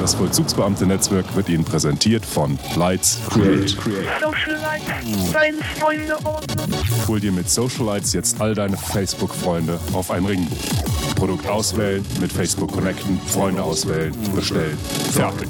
Das Vollzugsbeamte-Netzwerk wird Ihnen präsentiert von Lights Create. Hol dir mit Socialites jetzt all deine Facebook-Freunde auf ein Ringbuch. Produkt auswählen, mit Facebook connecten, Freunde auswählen, bestellen. Fertig.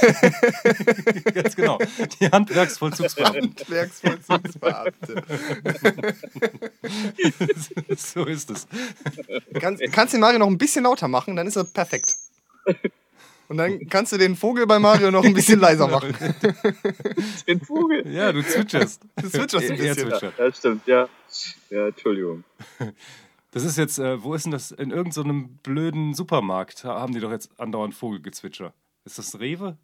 Ganz genau. Die Handwerksvollzugsbeamten. Handwerksvollzugsbeamte. so ist es. kannst, kannst den Mario noch ein bisschen lauter machen, dann ist er perfekt. Und dann kannst du den Vogel bei Mario noch ein bisschen leiser machen. Den Vogel. Ja, du zwitscherst. Du zwitscherst ein bisschen. zwitschert. Ja, das stimmt, ja. Ja, Entschuldigung. Das ist jetzt, äh, wo ist denn das? In irgendeinem so blöden Supermarkt ha- haben die doch jetzt andauernd Vogelgezwitscher. Ist das Rewe?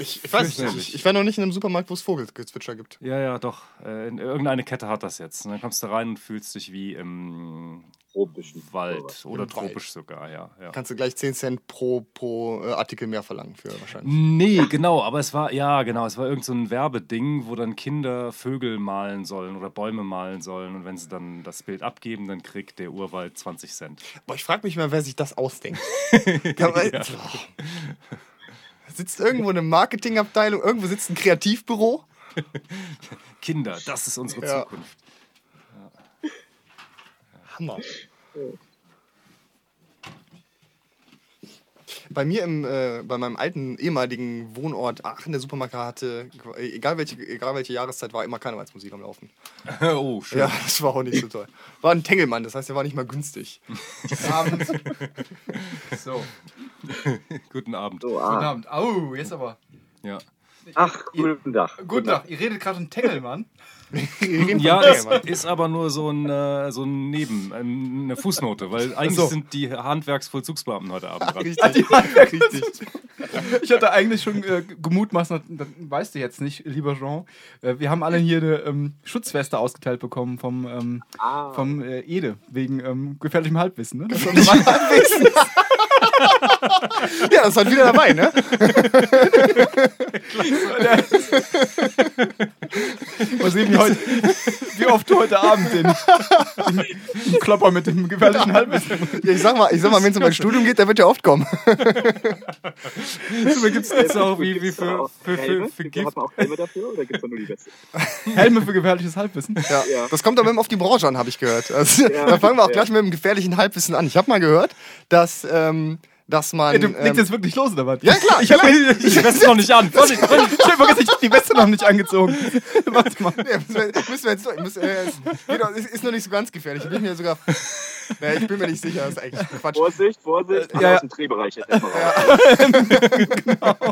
Ich, ich weiß es nicht. Ich, ich war noch nicht in einem Supermarkt, wo es Vogelgezwitscher gibt. Ja, ja, doch. Äh, in, irgendeine Kette hat das jetzt. Und dann kommst du rein und fühlst dich wie im Tropischen. Wald oder Im tropisch sogar, ja. ja. Kannst du gleich 10 Cent pro, pro äh, Artikel mehr verlangen für wahrscheinlich. Nee, genau, aber es war, ja, genau, es war irgend so ein Werbeding, wo dann Kinder Vögel malen sollen oder Bäume malen sollen und wenn sie dann das Bild abgeben, dann kriegt der Urwald 20 Cent. Boah, ich frage mich mal, wer sich das ausdenkt. Boah. Sitzt irgendwo eine Marketingabteilung, irgendwo sitzt ein Kreativbüro. Kinder, das ist unsere Ja. Zukunft. Hammer. Bei mir im, äh, bei meinem alten ehemaligen Wohnort Aachen, der Supermarkt hatte, egal welche, egal welche Jahreszeit, war immer Karnevalsmusik am Laufen. oh, schön. Ja, das war auch nicht so toll. War ein Tengelmann, das heißt, der war nicht mal günstig. Abend. So, Guten Abend. Guten ah. Abend. Au, jetzt aber. Ja. Ach, guten Tag. Guten Tag, ihr redet gerade von Tengelmann. Ja, ist aber nur so ein, äh, so ein Neben, ähm, eine Fußnote, weil eigentlich so. sind die Handwerksvollzugsbeamten heute Abend dran. Richtig. Richtig. Ich hatte eigentlich schon äh, gemutmaßt, das das weißt du jetzt nicht, lieber Jean. Äh, wir haben alle hier eine ähm, Schutzweste ausgeteilt bekommen vom, ähm, Ah. vom äh, Ede, wegen ähm, gefährlichem Halbwissen. Ne? Ja, das war wieder dabei, ne? Mal sehen, wie, heute, wie oft du heute Abend den, den, Klopper mit dem gefährlichen Halbwissen. Ja, ich sag mal, ich sag mal wenn es um mein Studium geht, der wird ja oft kommen. Da gibt es jetzt auch wie, wie Gibt's für, für, für, Helme? für Gift. Hat man auch Helme dafür oder gibt es da nur die Weste? Helme für gefährliches Halbwissen. Ja, Ja. Das kommt aber immer auf die Branche an, habe ich gehört. Also, da fangen wir auch ja. gleich mit dem gefährlichen Halbwissen an. Ich habe mal gehört, dass, ähm, dass man. Ey, du ähm, legst jetzt wirklich los, oder was? ja, klar. Ich habe Ich weiß noch nicht an. Ich hab vergessen, ich hab die Weste noch nicht angezogen. Warte mal. Ja, müssen, wir, müssen wir jetzt durch. Muss, äh, ist, geht ist, ist noch nicht so ganz gefährlich. Ich bin mir sogar. Nee, ich bin mir nicht sicher, das ist eigentlich Quatsch. Vorsicht, Vorsicht. Ja, Ja, ja. aus dem Drehbereich jetzt erstmal raus.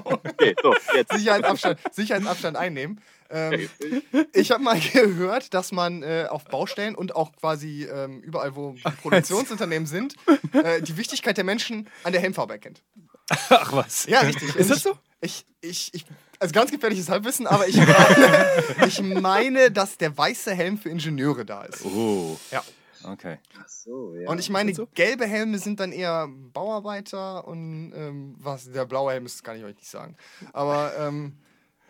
Okay, so, jetzt. Sicherheitsabstand, Sicherheitsabstand einnehmen. Ähm, ich habe mal gehört, dass man äh, auf Baustellen und auch quasi ähm, überall, wo Produktionsunternehmen sind, äh, die Wichtigkeit der Menschen an der Helmfarbe erkennt. Ach was. Ja, richtig. Ist das so? Ich, ich, ich, also ganz gefährliches Halbwissen, aber ich meine, ich meine, dass der weiße Helm für Ingenieure da ist. Oh. Ja. Okay. Ach so, ja. Und ich meine, gelbe Helme sind dann eher Bauarbeiter und ähm, was, der blaue Helm ist, kann ich euch nicht sagen. Aber ähm,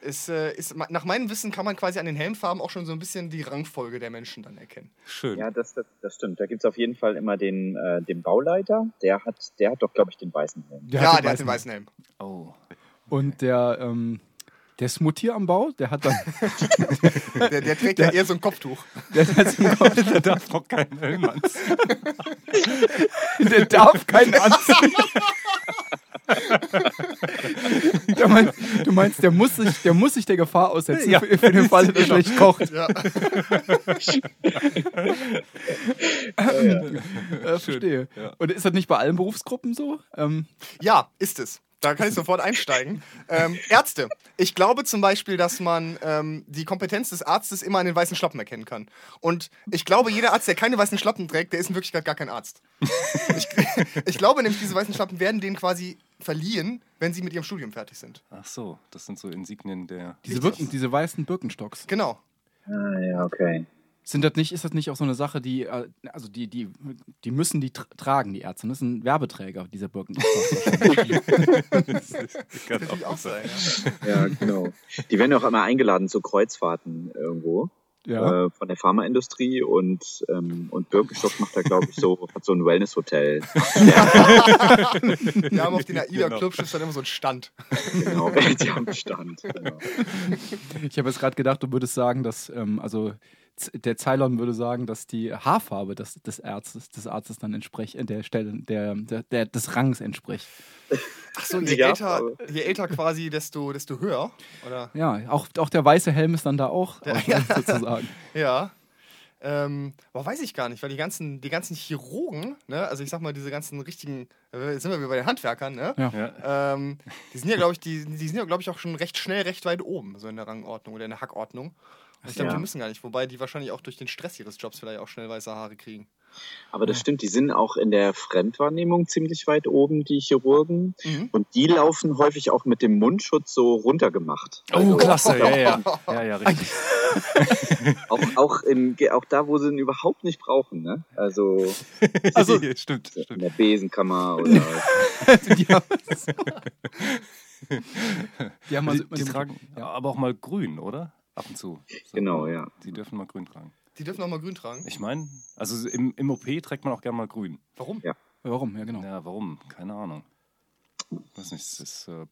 ist, äh, ist, nach meinem Wissen kann man quasi an den Helmfarben auch schon so ein bisschen die Rangfolge der Menschen dann erkennen. Schön. Ja, das, das, das stimmt. Da gibt es auf jeden Fall immer den, äh, den Bauleiter. Der hat, der hat doch, glaube ich, den weißen Helm. ja, der hat den weißen Helm. Oh. Und der, ähm, der Smutier am Bau, der hat dann. Der, der trägt ja eher so ein Kopftuch. Der, hat so einen Kopf- Der darf auch keinen Helm anziehen. der darf keinen anziehen. Du meinst, du meinst, der muss sich, der muss sich der Gefahr aussetzen Ja. für, für den Fall, dass er schlecht kocht. Ja. Äh, verstehe. Ja. Und ist das nicht bei allen Berufsgruppen so? Ähm, ja, ist es. Da kann ich sofort einsteigen. Ähm, Ärzte. Ich glaube zum Beispiel, dass man ähm, die Kompetenz des Arztes immer an den weißen Schlappen erkennen kann. Und ich glaube, jeder Arzt, der keine weißen Schlappen trägt, der ist in Wirklichkeit gar kein Arzt. ich, ich glaube nämlich, diese weißen Schlappen werden denen quasi verliehen, wenn sie mit ihrem Studium fertig sind. Ach so, das sind so Insignien der. Diese, Birken, diese weißen Birkenstocks. Genau. Ah, ja, okay. Sind das nicht, ist das nicht auch so eine Sache, die, äh, also die, die, die müssen die tra tragen, die Ärzte. Das sind Werbeträger dieser Birkenstocks. Kann Könnte auch sein. Ja, genau. Die werden ja auch immer eingeladen zu Kreuzfahrten irgendwo. ja. Äh, von der Pharmaindustrie und, ähm, und Birkenstock macht da, glaube ich, so, hat so ein Wellness-Hotel. Wir haben auf den Genau. Clubschiff dann immer so einen Stand. genau, die am Stand. Genau. Ich habe jetzt gerade gedacht, du würdest sagen, dass, ähm, also der Ceylon würde sagen, dass die Haarfarbe des, des Arztes, des Arztes dann entspricht, äh, der Stelle, der, der, der, des Rangs entspricht. Ach so, je Ja, älter, je älter quasi, desto, desto höher. Oder? Ja, auch, auch der weiße Helm ist dann da auch, Der- auch sozusagen. Ja. Ähm, aber weiß ich gar nicht, weil die ganzen, die ganzen Chirurgen, ne, also ich sag mal, diese ganzen richtigen, äh, jetzt sind wir wieder bei den Handwerkern, ne? Ja. Ja. Ähm, die sind ja, glaube ich, die, die sind ja, glaube ich, auch schon recht schnell, recht weit oben, so in der Rangordnung oder in der Hackordnung. Ich glaube, Ja. die müssen gar nicht, wobei die wahrscheinlich auch durch den Stress ihres Jobs vielleicht auch schnell weiße Haare kriegen. Aber das stimmt, die sind auch in der Fremdwahrnehmung ziemlich weit oben, die Chirurgen. Mhm. Und die laufen häufig auch mit dem Mundschutz so runtergemacht. Oh, klasse, ja, ja. Ja, ja, richtig. Auch, auch, in, auch da, wo sie ihn überhaupt nicht brauchen. Ne? Also Also, stimmt, in stimmt. der Besenkammer oder die haben, die haben also Die, die tragen aber auch mal grün, oder? Ab und zu. So. genau, ja. Die dürfen mal grün tragen. Die dürfen auch mal grün tragen. Ich meine, also im, im OP trägt man auch gerne mal grün. Warum? Ja. Warum? Ja, genau. Ja, warum? Keine Ahnung. Weiß nicht, es ist, äh,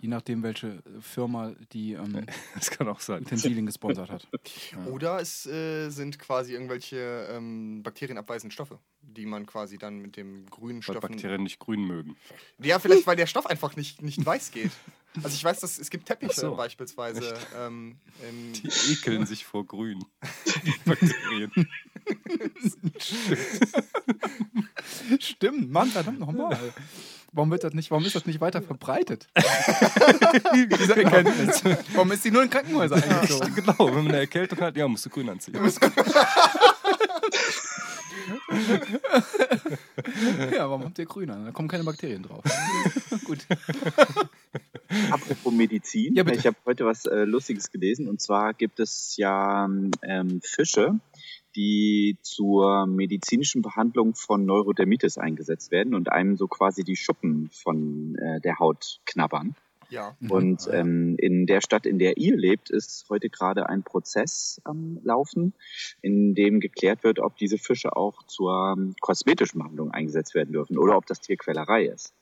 Je nachdem, welche Firma die ähm, das kann auch sein. Utensilien gesponsert hat. Oder es äh, sind quasi irgendwelche ähm, bakterienabweisenden Stoffe, die man quasi dann mit dem grünen Weil Stoffen. Bakterien nicht grün mögen. Ja, vielleicht, weil der Stoff einfach nicht, nicht weiß geht. Also ich weiß, dass es gibt Teppiche so. beispielsweise. Ähm, in, Die ekeln sich vor grün. Die Bakterien. Stimmt, Mann, verdammt nochmal. Warum wird das nicht, warum ist das nicht weiter verbreitet? Diese Erkenntnis. Warum ist die nur in Krankenhäuser eingezogen? genau, wenn man eine Erkältung hat, ja, musst du grün anziehen. Ja, warum habt ihr grün an? Da kommen keine Bakterien drauf. Gut. Apropos Medizin, Ja, ich habe heute was äh, Lustiges gelesen und zwar gibt es ja ähm, Fische, die zur medizinischen Behandlung von Neurodermitis eingesetzt werden und einem so quasi die Schuppen von äh, der Haut knabbern. ja. Und ähm, in der Stadt, in der ihr lebt, ist heute gerade ein Prozess am Laufen, in dem geklärt wird, ob diese Fische auch zur ähm, kosmetischen Behandlung eingesetzt werden dürfen oder ob das Tierquälerei ist.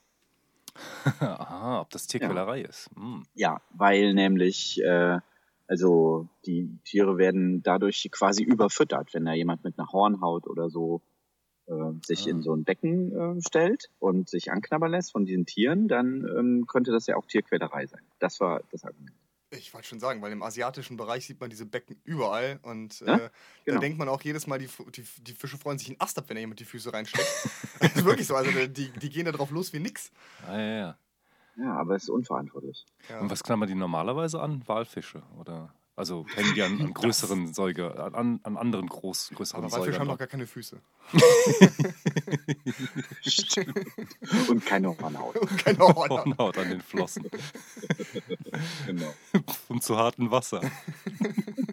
Aha, ob das Tierquälerei ist. Hm. Ja, weil nämlich, äh, also die Tiere werden dadurch quasi überfüttert, wenn da jemand mit einer Hornhaut oder so äh, sich Ah. in so ein Becken äh, stellt und sich anknabbern lässt von diesen Tieren, dann ähm, könnte das ja auch Tierquälerei sein. Das war das Argument. Ich wollte schon sagen, weil im asiatischen Bereich sieht man diese Becken überall und Ja, äh, da genau. denkt man auch jedes Mal, die, die, die Fische freuen sich einen Ast ab, wenn da jemand die Füße reinsteckt. das ist wirklich so, also die, die gehen da drauf los wie nix. Ah, ja, ja. Ja, aber es ist unverantwortlich. Ja. Und was klammern die normalerweise an? Walfische? Oder? Also hängen die an, an größeren Säuger, an, an anderen groß, größeren Aber Walfische haben doch gar keine Füße. Und keine Hornhaut. Und keine Hornhaut. Hornhaut an den Flossen. genau. Und zu hartem Wasser.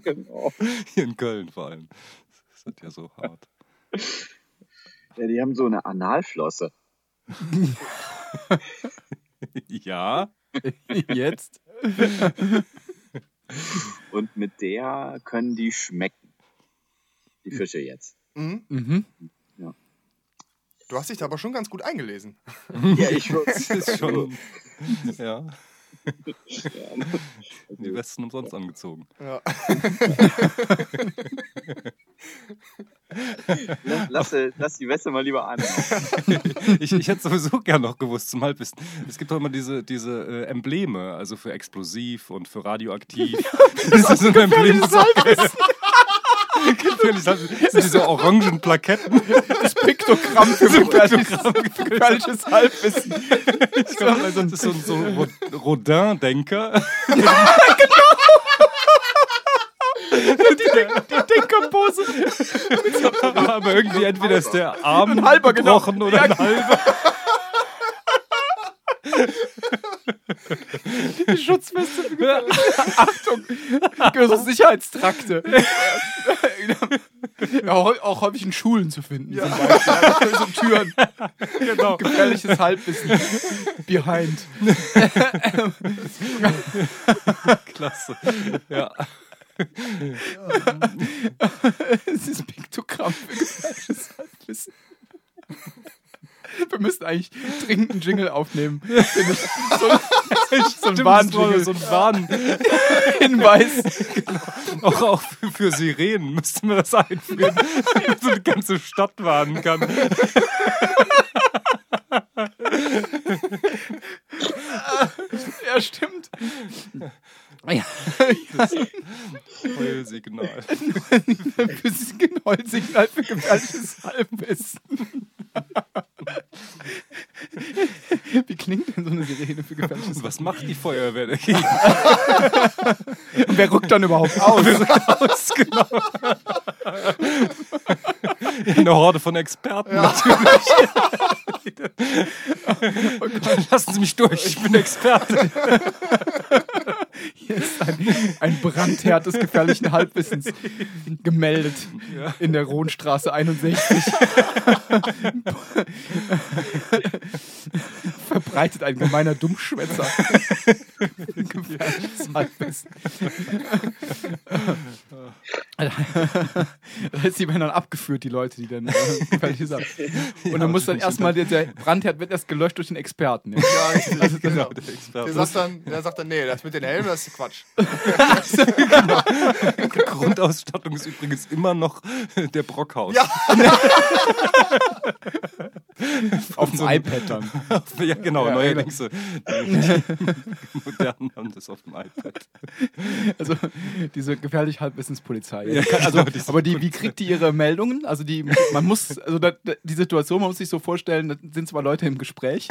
genau. Hier in Köln vor allem. Das ist ja so hart. Ja, die haben so eine Analflosse. Ja, Jetzt? Und mit der können die schmecken. Die Fische jetzt. Mhm. Mhm. Du hast dich da aber schon ganz gut eingelesen. Ja, ich das ist schon. Ja, Ja. die Westen umsonst angezogen. Ja. Lass, lass, lass die Weste mal lieber an. Ich, ich hätte sowieso gern noch gewusst zum Halbwissen. Es gibt doch immer diese, diese äh, Embleme, also für explosiv und für radioaktiv. Das ist so ein Emblem. Das sind diese orangen Plaketten. Das Piktogramm für für gefährliches Halbwissen. Ich glaub, das ist so, so ein Ro- Rodin-Denker. Die Denkerpose. Aber irgendwie entweder ist der Arm Ein halber, genau. gebrochen oder Ja, ein halber. Die Schutzweste Achtung. Gehört Sicherheitstrakte. ja, auch, häufig in Schulen zu finden. Ja. Zum Beispiel. Ja, so Türen. Genau. Gefährliches Halbwissen. Behind. Klasse. Ja. Es ist Piktogramm für gefährliches Halbwissen. Wir müssen eigentlich dringend einen Jingle aufnehmen. So, so ein Warnjingle. So ein Warnhinweis. Auch, auch für, für Sirenen müssten wir das einführen, damit so eine ganze Stadt warnen kann. Ja, stimmt. Ja. Heulsignal. Heulsignal für gefährliches Halbwissen. Wie klingt denn so eine Sirene für gefährliches Was macht die Feuerwehr dagegen? Und wer rückt dann überhaupt aus? Aus, genau. Eine Horde von Experten natürlich. Lassen Sie mich durch, ich bin Experte. Hier ist ein, ein Brandherd des gefährlichen Halbwissens gemeldet in der Rohnstraße 61. Verbreitet ein gemeiner Dummschwätzer. gefährliches Halbwissen. das heißt, die dann abgeführt, die Leute, die dann äh, haben. Und dann muss dann erstmal, der, der Brandherd wird erst gelöscht durch den Experten. Ja? Ja, richtig. Also, Genau, genau. der Experte. Der sagt, dann, der sagt dann, nee, das mit den Helmen, das ist Quatsch. Grundausstattung ist übrigens immer noch der Brockhaus. Ja. Auf dem so iPad dann. ja genau, Ja, neuerdings. äh, Die Modernen haben das auf dem iPad. Also diese gefährliche Halbwissenspolizei. Ja, kann- also, genau, aber die, wie kriegt die ihre Meldungen? Also die, man muss, also da, die Situation, man muss sich so vorstellen, da sind zwei Leute im Gespräch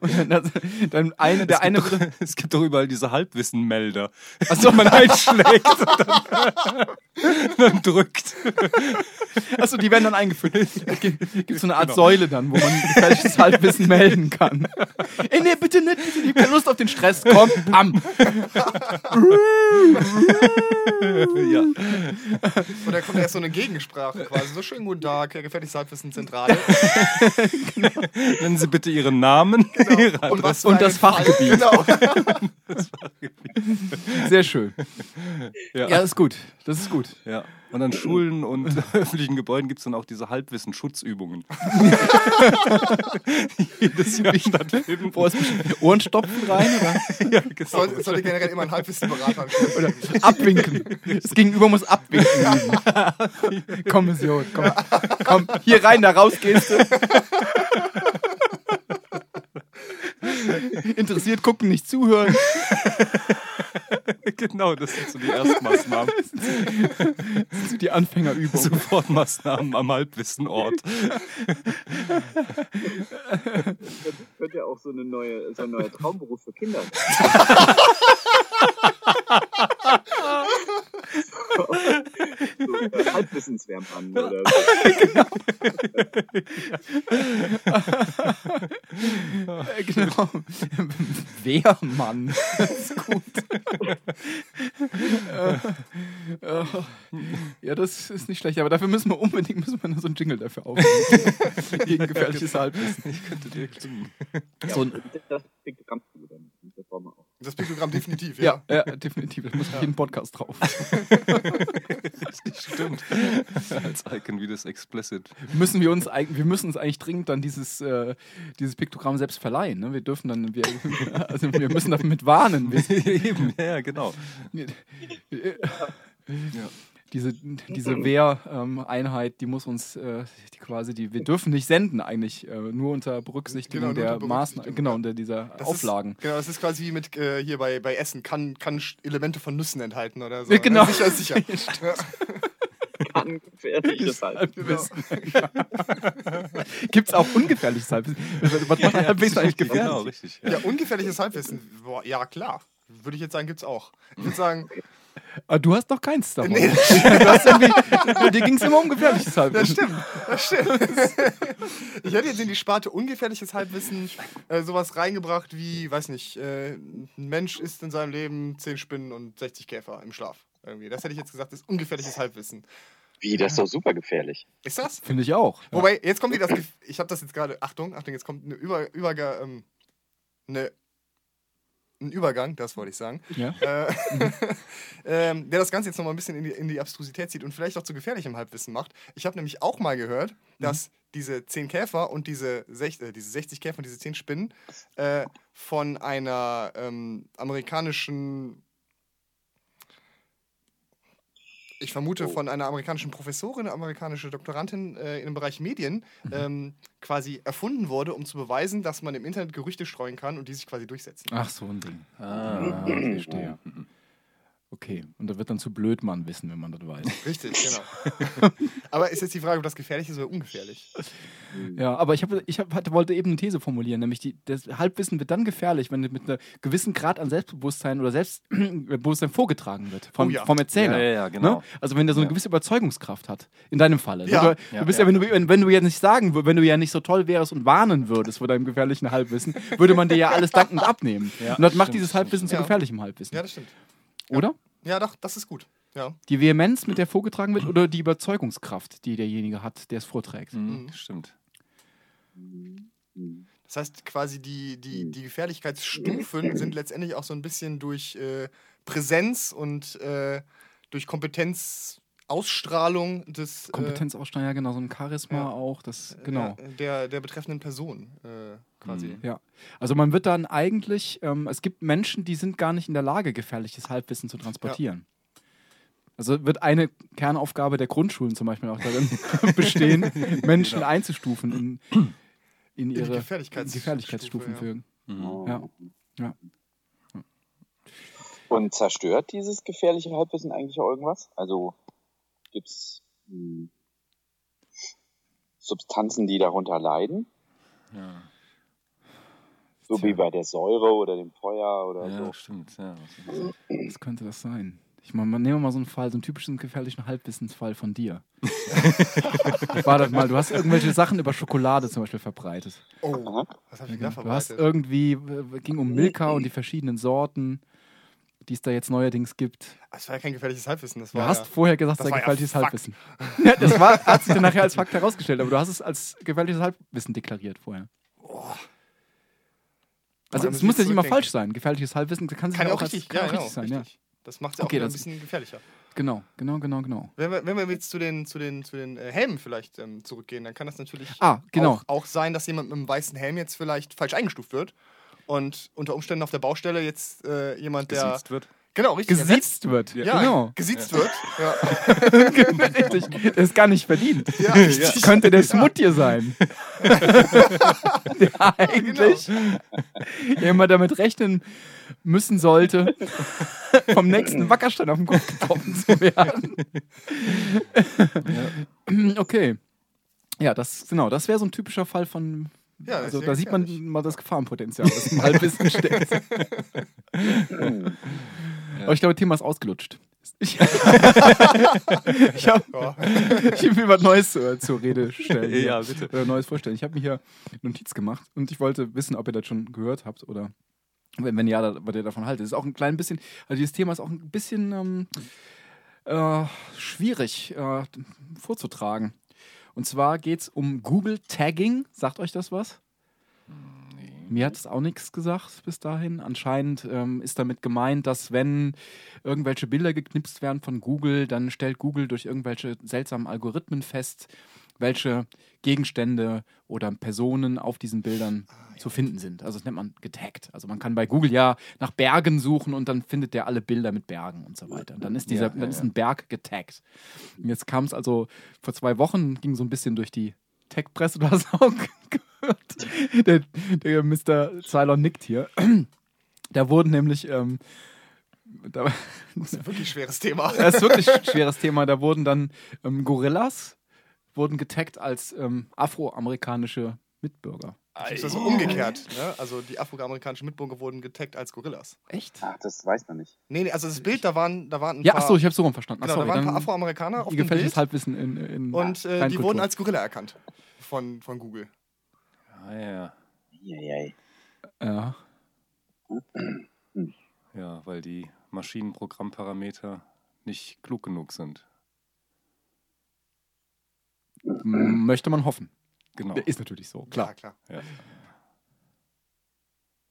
und dann, das- dann eine, der es, eine gibt doch, es gibt doch überall diese Halbwissenmelder, die man einschlägt und dann, dann drückt. Achso, die werden dann eingeführt. Es gibt gibt so eine Art Säule dann, wo man gefährliches Halbwissen melden kann. Ey, nee, bitte nicht, bitte nicht, keine Lust auf den Stress, komm, pam. ja. Und da kommt erst so eine Gegensprache quasi. So, schönen guten Tag, Herr Gefährliches Halbwissen Zentrale. Nennen Sie bitte Ihren Namen, Ihre Und, was Und das Fachgebiet. Genau. Sehr schön. Ja. Ja, ist gut. Das ist gut. Ja. Und an Schulen und öffentlichen Gebäuden gibt es dann auch diese Halbwissen-Schutzübungen. Jedes Jahr stattfinden. Boah, ist Ohrenstopfen rein oder? Ja, genau. Sollte, sollte generell immer ein Halbwissenberater. Oder abwinken. Das Gegenüber muss abwinken. üben. Kommission, komm, komm, hier rein, da raus gehst du. Interessiert gucken, nicht zuhören. genau, das sind so die Erstmaßnahmen. Das ist die Anfängerübung. Sofortmaßnahmen am Halbwissenort. Könnte ja auch so, eine neue, so ein neuer Traumberuf für Kinder sein. so, äh, Halbwissenswehrmann oder so. Äh, genau. Wehrmann. Das ist gut. Äh, äh, ja, das ist nicht schlecht, aber dafür müssen wir unbedingt müssen wir so einen Jingle dafür aufnehmen. Gegen gefährliches Halbwissen. Ich könnte dir klingen. So ein, Das Piktogramm dann. Das brauchen wir auch. Das Piktogramm definitiv, ja. ja, ja, definitiv. Das muss auf jeden Podcast drauf. Stimmt. Als Icon wie das Explicit. müssen wir uns eigentlich, wir müssen uns eigentlich dringend dann dieses, äh, dieses Piktogramm selbst verleihen. Ne? Wir dürfen dann, wir, also wir müssen damit warnen. Eben, ja, genau. Diese, diese Wehreinheit, die muss uns, äh, die quasi, die, wir dürfen nicht senden eigentlich, äh, nur unter Berücksichtigung Genau, nur der Maßnahmen, genau, ja. unter dieser Das Auflagen. Ist, genau, das ist quasi wie mit äh, hier bei, bei Essen, kann, kann Elemente von Nüssen enthalten oder so. Ja, genau. Sicher ist sicher. Kann gefährliches Halbwissen. Gibt es auch ungefährliches Halbwissen? Was macht Halbwissen eigentlich Genau, gefährlich? richtig. Ja, ungefährliches Halbwissen. Boah, ja, klar. Würde ich jetzt sagen, gibt's auch. Ich würde sagen, Aber du hast doch keins davon. Nee. du hast irgendwie, dir ging es immer um gefährliches das Halbwissen. stimmt. Das stimmt. Ich hätte jetzt in die Sparte ungefährliches Halbwissen äh, sowas reingebracht wie, weiß nicht, äh, ein Mensch isst in seinem Leben 10 Spinnen und 60 Käfer im Schlaf. Irgendwie. Das hätte ich jetzt gesagt, ist ungefährliches Halbwissen. Wie, das ist doch super gefährlich. Ist das? Finde ich auch. Wobei, jetzt kommt wieder das Gef Ich habe das jetzt gerade. Achtung, Achtung, jetzt kommt eine Über, Überga, ähm, eine, ein Übergang, das wollte ich sagen. Ja? Äh, ähm, der das Ganze jetzt nochmal ein bisschen in die, in die Abstrusität zieht und vielleicht auch zu gefährlichem Halbwissen macht. Ich habe nämlich auch mal gehört, dass diese 10 Käfer und diese, sech, äh, diese 60 Käfer und diese 10 Spinnen äh, von einer ähm, amerikanischen ich vermute von einer amerikanischen Professorin, amerikanische Doktorandin äh, im Bereich Medien, ähm, quasi erfunden wurde, um zu beweisen, dass man im Internet Gerüchte streuen kann und die sich quasi durchsetzen. Ach, so ein Ding. Ah, Verstehe. Okay, und da wird dann zu blöd man wissen, wenn man das weiß. Richtig, genau. Aber ist jetzt die Frage, ob das gefährlich ist oder ungefährlich? Ja, aber ich, hab, ich hab, hatte, wollte eben eine These formulieren, nämlich die, das Halbwissen wird dann gefährlich, wenn mit einem gewissen Grad an Selbstbewusstsein oder Selbstbewusstsein vorgetragen wird vom, Oh ja. vom Erzähler. Ja, ja, ja, genau. Ne? Also wenn der so eine gewisse Überzeugungskraft hat, in deinem Falle. Ja. Du, du Ja, bist ja, ja. wenn, du, wenn, wenn du ja nicht sagen würdest, wenn du ja nicht so toll wärst und warnen würdest vor deinem gefährlichen Halbwissen, würde man dir ja alles dankend abnehmen. Ja, und das macht stimmt, dieses stimmt, Halbwissen zu gefährlichem Halbwissen. Ja, das stimmt. Oder? Ja, doch, das ist gut. Ja. Die Vehemenz, mit der vorgetragen wird, oder die Überzeugungskraft, die derjenige hat, der es vorträgt. Mhm, stimmt. Das heißt, quasi die, die, die Gefährlichkeitsstufen sind letztendlich auch so ein bisschen durch äh, Präsenz und äh, durch Kompetenzausstrahlung des äh, Kompetenzaussteuer, ja genau, so ein Charisma ja. auch, das, genau. ja, der, der betreffenden Person äh, quasi. Mhm. Ja, also man wird dann eigentlich, ähm, es gibt Menschen, die sind gar nicht in der Lage, gefährliches Halbwissen zu transportieren. Also wird eine Kernaufgabe der Grundschulen zum Beispiel auch darin bestehen, Menschen einzustufen in, in ihre Gefährlichkeitsstufe, Gefährlichkeitsstufen ja. für. Ja. ja. Und zerstört dieses gefährliche Halbwissen eigentlich auch irgendwas? Also gibt's hm, Substanzen, die darunter leiden? Ja, So wie bei der Säure oder dem Feuer oder ja so. stimmt. Ja. Was könnte das sein? Ich meine, man- nehmen wir mal so einen Fall, so einen typischen gefährlichen Halbwissensfall von dir. War das mal, du hast irgendwelche Sachen über Schokolade zum Beispiel verbreitet. Oh, was habe ich denn da Du hast verbreitet? irgendwie, äh, ging um Milka und die verschiedenen Sorten, die es da jetzt neuerdings gibt. Das war ja kein gefährliches Halbwissen. Das Du war hast ja, vorher gesagt, das es sei war ja gefährliches Fakt. Halbwissen. Ja, das war, hat sich dann nachher als Fakt herausgestellt, aber du hast es als gefährliches Halbwissen deklariert vorher. Also Da es muss ja nicht immer falsch sein. Gefährliches Halbwissen kann, sich kann ja auch als- richtig, kann ja, genau, richtig sein. Ja. richtig. Das macht es ja Okay, auch ein bisschen gefährlicher. Genau, genau, genau, genau. Wenn wir, wenn wir jetzt zu den, zu den, zu den äh, Helmen vielleicht ähm, zurückgehen, dann kann das natürlich Ah, genau. auch, auch sein, dass jemand mit einem weißen Helm jetzt vielleicht falsch eingestuft wird und unter Umständen auf der Baustelle jetzt äh, jemand, der. Gesiezt wird. Genau, richtig. Gesiezt wird. Ja, Genau. gesiezt wird. Ja. richtig. Das ist gar nicht verdient. Ja, richtig. Könnte der Smuttier sein. der eigentlich immer damit rechnen müssen sollte, vom nächsten Wackerstein auf den Kopf getroffen zu werden. okay. Ja, das, genau, das wäre so ein typischer Fall von. Ja, also, da sieht man mal das Gefahrenpotenzial, das im Halbwissen steckt. Aber ich glaube, Thema ist ausgelutscht. Ich, ich habe Ja. ich will was Neues äh, zur Rede stellen. hier. Ja, bitte. Oder Neues vorstellen. Ich habe mir hier eine Notiz gemacht und ich wollte wissen, ob ihr das schon gehört habt oder wenn, wenn ja, da- was ihr davon haltet. Es ist auch ein klein bisschen, also dieses Thema ist auch ein bisschen ähm, äh, schwierig äh, vorzutragen. Und zwar geht es um Google Tagging. Sagt euch das was? Mir hat es auch nichts gesagt bis dahin. Anscheinend ähm, ist damit gemeint, dass wenn irgendwelche Bilder geknipst werden von Google, dann stellt Google durch irgendwelche seltsamen Algorithmen fest, welche Gegenstände oder Personen auf diesen Bildern zu finden sind. Also das nennt man getaggt. Also man kann bei Google ja nach Bergen suchen und dann findet der alle Bilder mit Bergen und so weiter. Und dann ist dieser, Ja, ja, dann ist ein Berg getaggt. Und jetzt kam es also vor zwei Wochen, ging so ein bisschen durch die Tech-Presse, du hast auch gehört. Der, der Mr. Cylon nickt hier. Da wurden nämlich ähm, Da, Das ist ein wirklich schweres Thema. das ist wirklich ein schweres Thema. Da wurden dann ähm, Gorillas wurden getaggt als ähm, afroamerikanische Mitbürger. Also umgekehrt. Ne? Also die afroamerikanischen Mitbürger wurden getaggt als Gorillas. Echt? Ach, das weiß man nicht. Nee, nee, also das Bild, da waren, da waren ein Ja, paar, achso, ich habe so rum verstanden. Genau, sorry, da waren ein paar Afroamerikaner auf dem Bild Halbwissen in, in und äh, die Reinkultur. wurden als Gorilla erkannt von, von Google. Ah, ja. Eieiei. Ja. ja, weil die Maschinenprogrammparameter nicht klug genug sind. M- Möchte man hoffen. Genau. Ist natürlich so, klar. Ja, klar. Ja.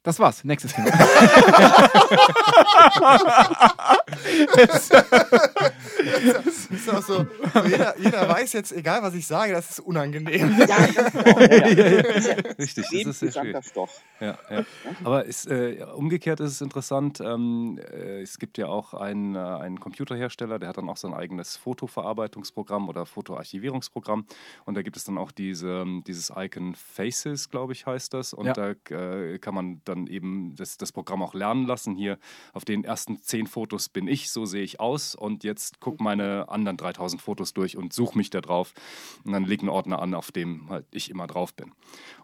Das war's. Nächstes Thema. Das ist auch so, jeder, jeder weiß jetzt, egal was ich sage, das ist unangenehm. Ja, ganz. Ja, ja. Richtig, das ist sehr schwierig. Stoff. Ja, ja. Aber ist, äh, umgekehrt ist es interessant. Ähm, äh, es gibt ja auch einen, äh, einen Computerhersteller, der hat dann auch sein eigenes Fotoverarbeitungsprogramm oder Fotoarchivierungsprogramm. Und da gibt es dann auch diese, ähm, dieses Icon Faces, glaube ich, heißt das. Und Ja. da äh, kann man dann eben das, das Programm auch lernen lassen. Hier auf den ersten zehn Fotos bin ich, so sehe ich aus. Und jetzt guck meine anderen 3000 Fotos durch und such mich da drauf. Und dann leg einen Ordner an, auf dem halt ich immer drauf bin.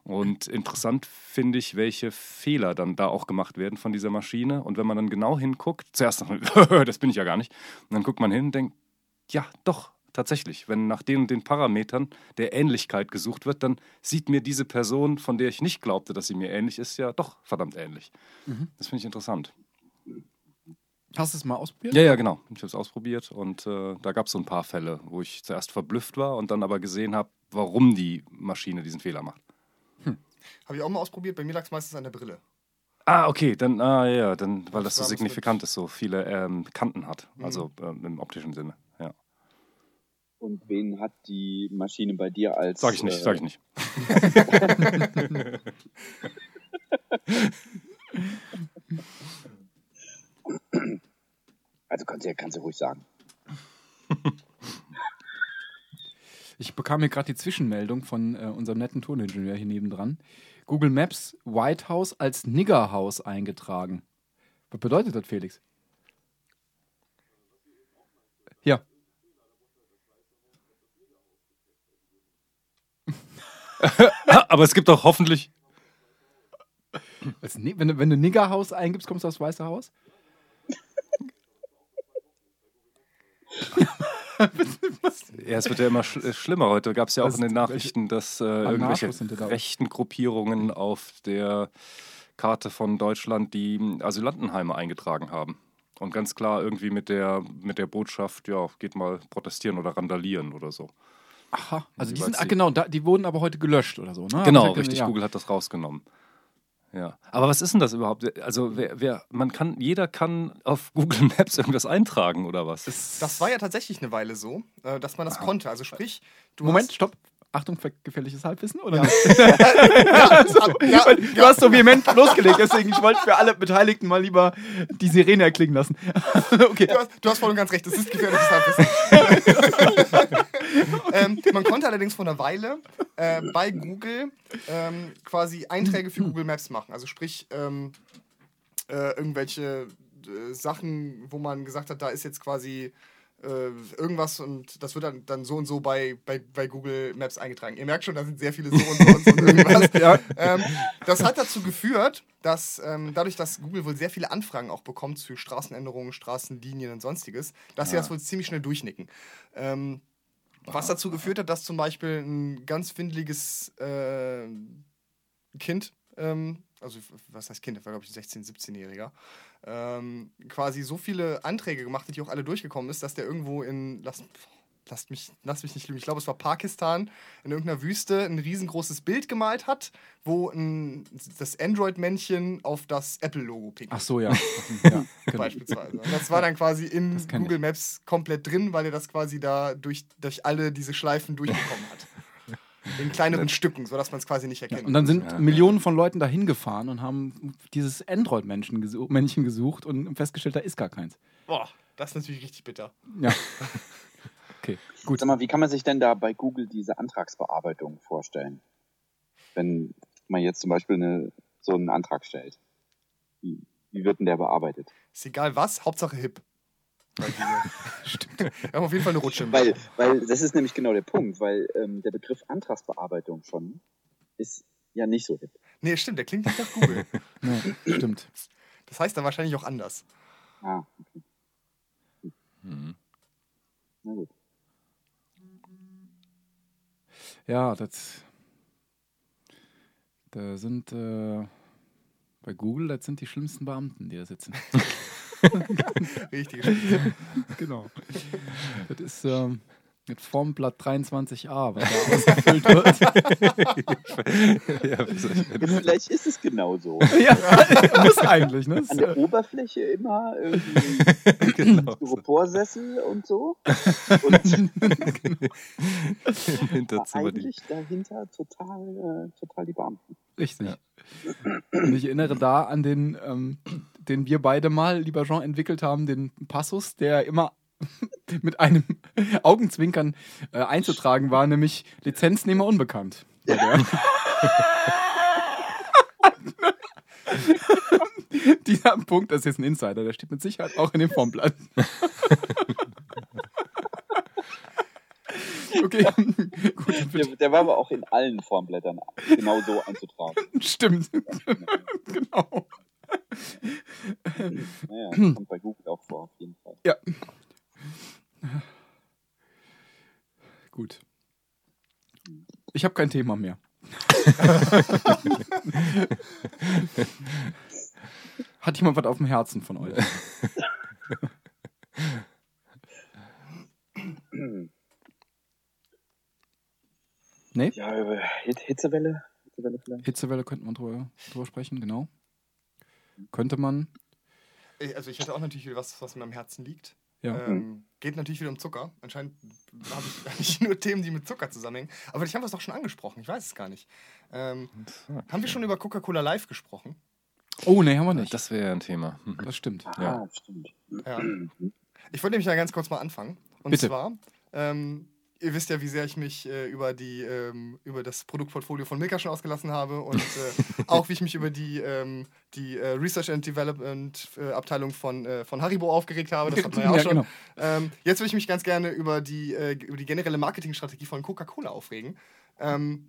Und interessant finde ich, welche Fehler dann da auch gemacht werden von dieser Maschine. Und wenn man dann genau hinguckt, zuerst das bin ich ja gar nicht, und dann guckt man hin und denkt, ja, doch, tatsächlich. Wenn nach den und den Parametern der Ähnlichkeit gesucht wird, dann sieht mir diese Person, von der ich nicht glaubte, dass sie mir ähnlich ist, ja doch verdammt ähnlich. Das finde ich interessant. Hast du es mal ausprobiert? Ja, ja, genau. Ich habe es ausprobiert und äh, da gab es so ein paar Fälle, wo ich zuerst verblüfft war und dann aber gesehen habe, warum die Maschine diesen Fehler macht. Habe ich auch mal ausprobiert, bei mir lag es meistens an der Brille. Ah, okay, dann, ah, ja, dann, weil das so signifikant ist, so viele ähm, Kanten hat, also ähm, im optischen Sinne. Und wen hat die Maschine bei dir als. Sag ich nicht, äh, sag ich nicht. Also kannst du ja kannst du ruhig sagen. Ich bekam hier gerade die Zwischenmeldung von äh, unserem netten Toningenieur hier nebendran. Google Maps White House als Niggerhaus eingetragen. Was bedeutet das, Felix? Ja. Aber es gibt doch hoffentlich. Wenn, du, wenn du Niggerhaus eingibst, kommst du aufs Weiße Haus? Ja, es wird ja immer sch schlimmer. Heute gab es ja auch Was- in den Nachrichten, dass äh, irgendwelche auch. rechten Gruppierungen auf der Karte von Deutschland die ähm, Asylantenheime eingetragen haben. Und ganz klar irgendwie mit der, mit der Botschaft, ja, geht mal protestieren oder randalieren oder so. Aha. Also die sind, ah, die- genau, da, die wurden aber heute gelöscht oder so, ne? Genau, ich richtig. ja. Google hat das rausgenommen. Ja. Aber was ist denn das überhaupt? Also, wer, wer, man kann, jeder kann auf Google Maps irgendwas eintragen oder was? Das war ja tatsächlich eine Weile so, äh, dass man das konnte. Also sprich, du Moment, hast, stopp. Achtung, gefährliches Halbwissen, oder? ja, ja, Du hast so vehement losgelegt, deswegen ich wollte für alle Beteiligten mal lieber die Sirene erklingen lassen. okay. Du hast, du hast voll und ganz recht, das ist gefährliches Halbwissen. ähm, man konnte allerdings vor einer Weile äh, bei Google ähm, quasi Einträge für Google Maps machen. Also sprich, ähm, äh, irgendwelche äh, Sachen, wo man gesagt hat, da ist jetzt quasi äh, irgendwas und das wird dann, dann so und so bei, bei, bei Google Maps eingetragen. Ihr merkt schon, da sind sehr viele so und so und so und irgendwas. Ja. Ähm, das hat dazu geführt, dass ähm, dadurch, dass Google wohl sehr viele Anfragen auch bekommt für Straßenänderungen, Straßenlinien und sonstiges, dass sie das wohl ziemlich schnell durchnicken. Ähm, was dazu geführt hat, dass zum Beispiel ein ganz windeliges äh, Kind, ähm, also was heißt Kind, das war glaube ich ein 16-, 17-Jähriger, ähm, quasi so viele Anträge gemacht hat, die auch alle durchgekommen ist, dass der irgendwo in, lasst, lasst, mich, lasst mich nicht lügen, ich glaube es war Pakistan, in irgendeiner Wüste ein riesengroßes Bild gemalt hat, wo ein, das Android-Männchen auf das Apple-Logo pinkt. Ach so, ja. ja genau. Beispielsweise. Und das war dann quasi in. Google Maps komplett drin, weil er das quasi da durch, durch alle diese Schleifen durchbekommen hat. In kleineren Stücken, sodass man es quasi nicht erkennt. Und dann sind Millionen von Leuten da hingefahren und haben dieses Android-Männchen gesu Männchen gesucht und festgestellt, da ist gar keins. Boah, das ist natürlich richtig bitter. Ja. Okay, gut. Sag mal, wie kann man sich denn da bei Google diese Antragsbearbeitung vorstellen? Wenn man jetzt zum Beispiel eine, so einen Antrag stellt. Wie, Wie wird denn der bearbeitet? Ist egal was, Hauptsache hip. Stimmt. Wir haben auf jeden Fall eine Rutsche. Weil, weil das ist nämlich genau der Punkt, weil ähm, der Begriff Antragsbearbeitung schon ist ja nicht so hip. Nee, stimmt, der klingt nicht nach Google. Ja, stimmt. Das heißt dann wahrscheinlich auch anders. Ah, okay. Na gut. Ja, das. Da sind äh, bei Google, das sind die schlimmsten Beamten, die da sitzen. Richtig. genau. Das ist ähm, mit Formblatt 23a, was da ausgefüllt wird. ja, vielleicht ist es genauso. ja, muss eigentlich, ne? Das, An ist, der Oberfläche immer irgendwie genau. Styroporsessel und so. Und die. eigentlich dahinter total, äh, total die Beamten. Richtig. Und ich erinnere da an den, ähm, den wir beide mal, lieber Jean, entwickelt haben, den Passus, der immer mit einem Augenzwinkern äh, einzutragen war, nämlich Lizenznehmer unbekannt. Der. Dieser Punkt, das ist jetzt ein Insider, der steht mit Sicherheit auch in dem Formblatt. okay, gut, Der, der war aber auch in allen Formblättern genau so einzutragen. stimmt. genau. Naja, das kommt bei Google auch vor, auf jeden Fall. Ja. Gut. Ich habe kein Thema mehr. Hat jemand was auf dem Herzen von euch? Nee? Ja, über Hit Hitzewelle. Hitzewelle vielleicht. Hitzewelle könnte man drüber, drüber sprechen, genau. Könnte man. Also ich hätte auch natürlich wieder was, was mir am Herzen liegt. Ja. Ähm, geht natürlich wieder um Zucker. Anscheinend habe ich eigentlich nur Themen, die mit Zucker zusammenhängen. Aber ich habe es doch schon angesprochen. Ich weiß es gar nicht. Ähm, haben wir schon über Coca-Cola Live gesprochen? Oh, nee, haben wir nicht. Das, Das wäre ein Thema. Hm. stimmt. Ah, stimmt. Ja. Ich wollte nämlich ja ganz kurz mal anfangen. Und Bitte. zwar, ähm, ihr wisst ja, wie sehr ich mich äh, über, die, ähm, über das Produktportfolio von Milka schon ausgelassen habe und äh, auch wie ich mich über die, ähm, die äh, Research and Development äh, Abteilung von, äh, von Haribo aufgeregt habe. Das hat man ja auch Ja, schon. genau. Ähm, jetzt würde ich mich ganz gerne über die, äh, über die generelle Marketingstrategie von Coca-Cola aufregen. Ähm,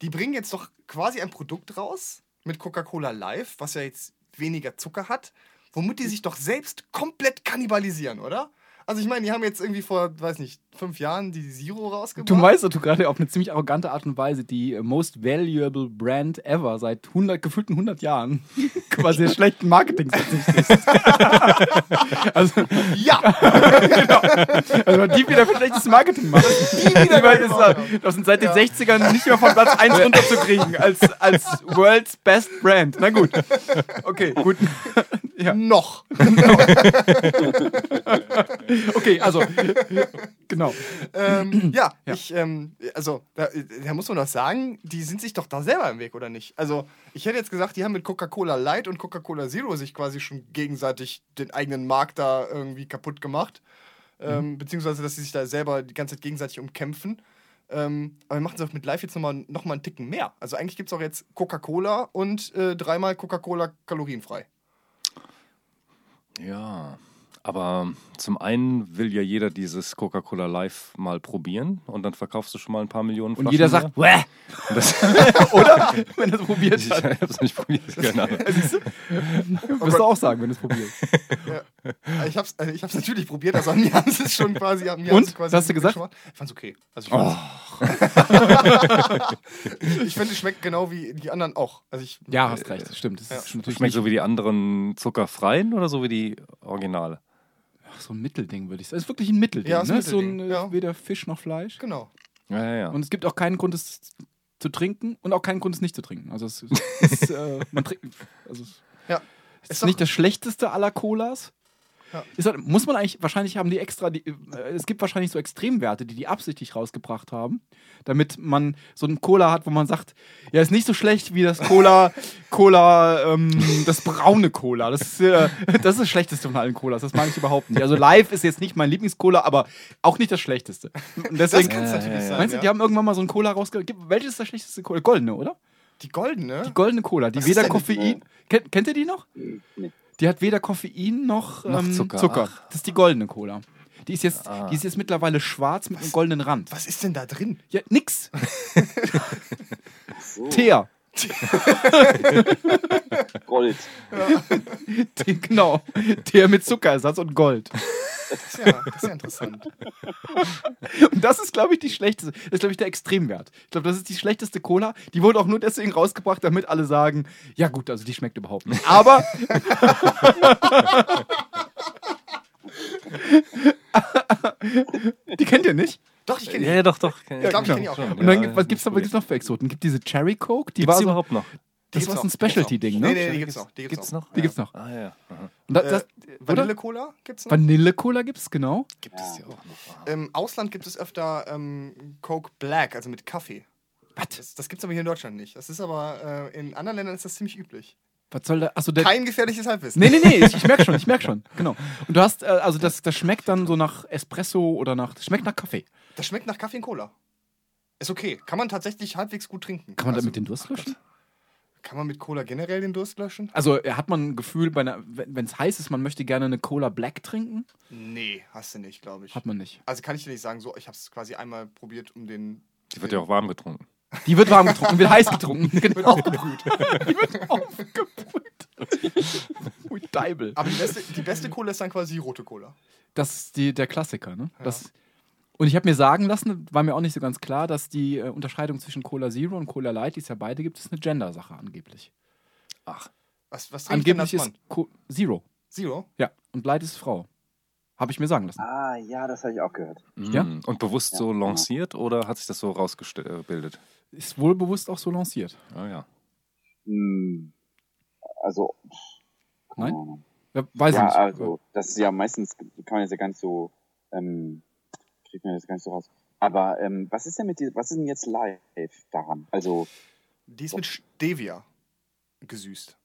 die bringen jetzt doch quasi ein Produkt raus mit Coca-Cola Live, was ja jetzt weniger Zucker hat, womit die sich doch selbst komplett kannibalisieren, oder? Also ich meine, die haben jetzt irgendwie vor, weiß nicht, fünf Jahren die Zero rausgebracht. Du weißt, dass du gerade auf eine ziemlich arrogante Art und Weise die äh, most valuable Brand ever seit 100, gefühlten 100 Jahren quasi schlechten verzichtest. also, Ja! also die wieder für schlechtes Marketing machen. Die wieder ist da, das sind seit den 60ern nicht mehr von Platz 1 runterzukriegen als, als World's Best Brand. Na gut. Okay, gut. Ja. Noch! Okay, also, genau. Ähm, ja, ich, ähm, also, da, da muss man doch sagen, die sind sich doch da selber im Weg, oder nicht? Also, ich hätte jetzt gesagt, die haben mit Coca-Cola Light und Coca-Cola Zero sich quasi schon gegenseitig den eigenen Markt da irgendwie kaputt gemacht. Ähm, beziehungsweise, dass sie sich da selber die ganze Zeit gegenseitig umkämpfen. Ähm, aber wir machen es auch mit Live jetzt nochmal noch mal einen Ticken mehr. Also, eigentlich gibt es auch jetzt Coca-Cola und äh, dreimal Coca-Cola kalorienfrei. Ja, aber zum einen will ja jeder dieses Coca-Cola Live mal probieren und dann verkaufst du schon mal ein paar Millionen Und jeder sagt, Wäh! oder? Wenn er es probiert ich hat. hab's nicht probiert, keine Ahnung. Wirst du auch sagen, wenn du es probierst. Ja. Ich hab's, also ich hab's natürlich probiert, also mir haben es schon quasi. Mir Und? quasi hast du gesagt? gemacht. Ich fand's okay. Also ich, Oh. fand's- ich finde, es schmeckt genau wie die anderen auch. Also ich, Ja, hast recht, das stimmt. Das Ja. Schmeckt nicht so wie die anderen zuckerfreien oder so wie die Originale? Ach, so ein Mittelding, würde ich sagen. Es ist wirklich ein Mittelding. Ja, ne? So ein, Mittelding, ja. weder Fisch noch Fleisch. Genau. Ja, ja, ja. Und es gibt auch keinen Grund, es zu trinken und auch keinen Grund, es nicht zu trinken. Also es ist, äh, man trinkt, also es Ja. es Ist ist nicht das schlechteste aller Colas. Ja. Ist halt, muss man eigentlich, wahrscheinlich haben die extra, die, äh, es gibt wahrscheinlich so Extremwerte, die die absichtlich rausgebracht haben, damit man so einen Cola hat, wo man sagt, ja, ist nicht so schlecht wie das Cola, Cola, ähm, das braune Cola. Das ist, äh, das ist das Schlechteste von allen Colas, das mag ich überhaupt nicht. Also Live ist jetzt nicht mein Lieblingscola, aber auch nicht das Schlechteste. Und Das deswegen, kann es natürlich sein. meinst du, ja. die haben irgendwann mal so einen Cola rausgebracht? Welches ist das schlechteste Cola? Goldene, oder? die goldene? Die goldene Cola, die Was weder Koffein. Kennt, kennt ihr die noch? Nee. Die hat weder Koffein noch, Noch ähm, Zucker, Zucker. ach. Das ist die goldene Cola. Die ist jetzt, Ah. die ist jetzt mittlerweile schwarz mit einem goldenen Rand. Was ist denn da drin? Ja, nix. So, Teer. Gold. Tee, genau. Teer mit Zuckerersatz und Gold. Das ist ja, das ist ja interessant. Und das ist, glaube ich, die schlechteste. Das ist, glaube ich, der Extremwert. Ich glaube, das ist die schlechteste Cola. Die wurde auch nur deswegen rausgebracht, damit alle sagen, ja gut, also die schmeckt überhaupt nicht. Aber die kennt ihr nicht? Doch, ich kenne Ja, die. ja, doch, doch. Ich glaube, ich kenne die auch. Und dann gibt, was gibt's noch, was gibt's noch für Exoten? Gibt diese Cherry Coke, die Gibt's war die so, überhaupt noch? Das war ein gibt's Specialty-Ding, gibt's ne? Nee, nee, die gibt's noch. Die gibt's, Gibt's noch. noch? Die gibt's noch. Ah, ja. Aha. Und das, das, Äh? Vanille-Cola gibt's noch? Vanille-Cola gibt's, genau. Gibt es ja auch noch. Im Ausland gibt es öfter ähm, Coke Black, also mit Kaffee. Was? Das, das gibt es aber hier in Deutschland nicht. Das ist aber, äh, in anderen Ländern ist das ziemlich üblich. Was soll da? Achso, der. Kein gefährliches Halbwissen. Nee, nee, nee, ich, ich merke schon, ich merke schon. Genau. Und du hast, äh, also das, das schmeckt dann so nach Espresso oder nach. Das schmeckt nach Kaffee. Das schmeckt nach Kaffee und Cola. Ist okay. Kann man tatsächlich halbwegs gut trinken. Kann man also, damit den Durst löschen? Kann man mit Cola generell den Durst löschen? Also äh, hat man ein Gefühl, wenn es heiß ist, man möchte gerne eine Cola Black trinken? Nee, hast du nicht, glaube ich. Hat man nicht. Also kann ich dir nicht sagen, so, ich habe es quasi einmal probiert, um den. Die wird ja auch warm getrunken. Die wird warm getrunken, wird heiß getrunken. Wird Genau. aufgebrüht. Die wird aufgebrüht. Ui, Deibel. Aber die beste, die beste Cola ist dann quasi die rote Cola. Das ist die, der Klassiker, ne? Das, und ich habe mir sagen lassen, war mir auch nicht so ganz klar, dass die äh, Unterscheidung zwischen Cola Zero und Cola Light, die es ja beide gibt, ist eine Gender-Sache angeblich. Ach. Was, was trinkt denn Angeblich ist? Co Zero. Zero? Ja. Und Light ist Frau. Habe ich mir sagen lassen. Ah, ja, das habe ich auch gehört. Ja? Mhm. Und bewusst so lanciert oder hat sich das so rausgebildet? Ist wohl bewusst auch so lanciert. Ah ja. Hm, also, Nein? Ja, weiß ja, ich nicht. also, das ist ja meistens, kann man jetzt ja gar nicht so, ähm, kriegt man jetzt gar nicht so raus. Aber ähm, was ist denn mit die, was ist denn jetzt live daran? Also, Die ist mit Stevia gesüßt.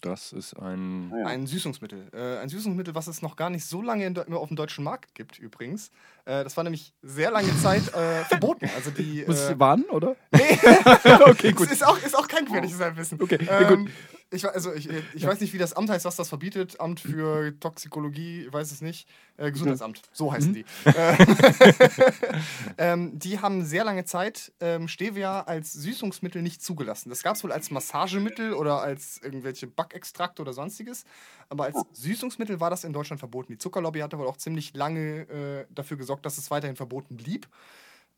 Das ist ein. naja. Ein Süßungsmittel. Äh, ein Süßungsmittel, was es noch gar nicht so lange in, auf dem deutschen Markt gibt, übrigens. Äh, das war nämlich sehr lange Zeit äh, verboten. Also die. Muss Äh, ich warnen, oder? nee, okay, gut. ist auch, ist auch kein gefährliches Halbwissen. Okay, ja, Ähm, ich, also ich, ich weiß nicht, wie das Amt heißt, was das verbietet. Amt für Toxikologie, ich weiß es nicht. Äh, Gesundheitsamt, so heißen die. Äh, ähm, die haben sehr lange Zeit ähm, Stevia als Süßungsmittel nicht zugelassen. Das gab es wohl als Massagemittel oder als irgendwelche Backextrakte oder sonstiges. Aber als Süßungsmittel war das in Deutschland verboten. Die Zuckerlobby hatte wohl auch ziemlich lange äh, dafür gesorgt, dass es weiterhin verboten blieb.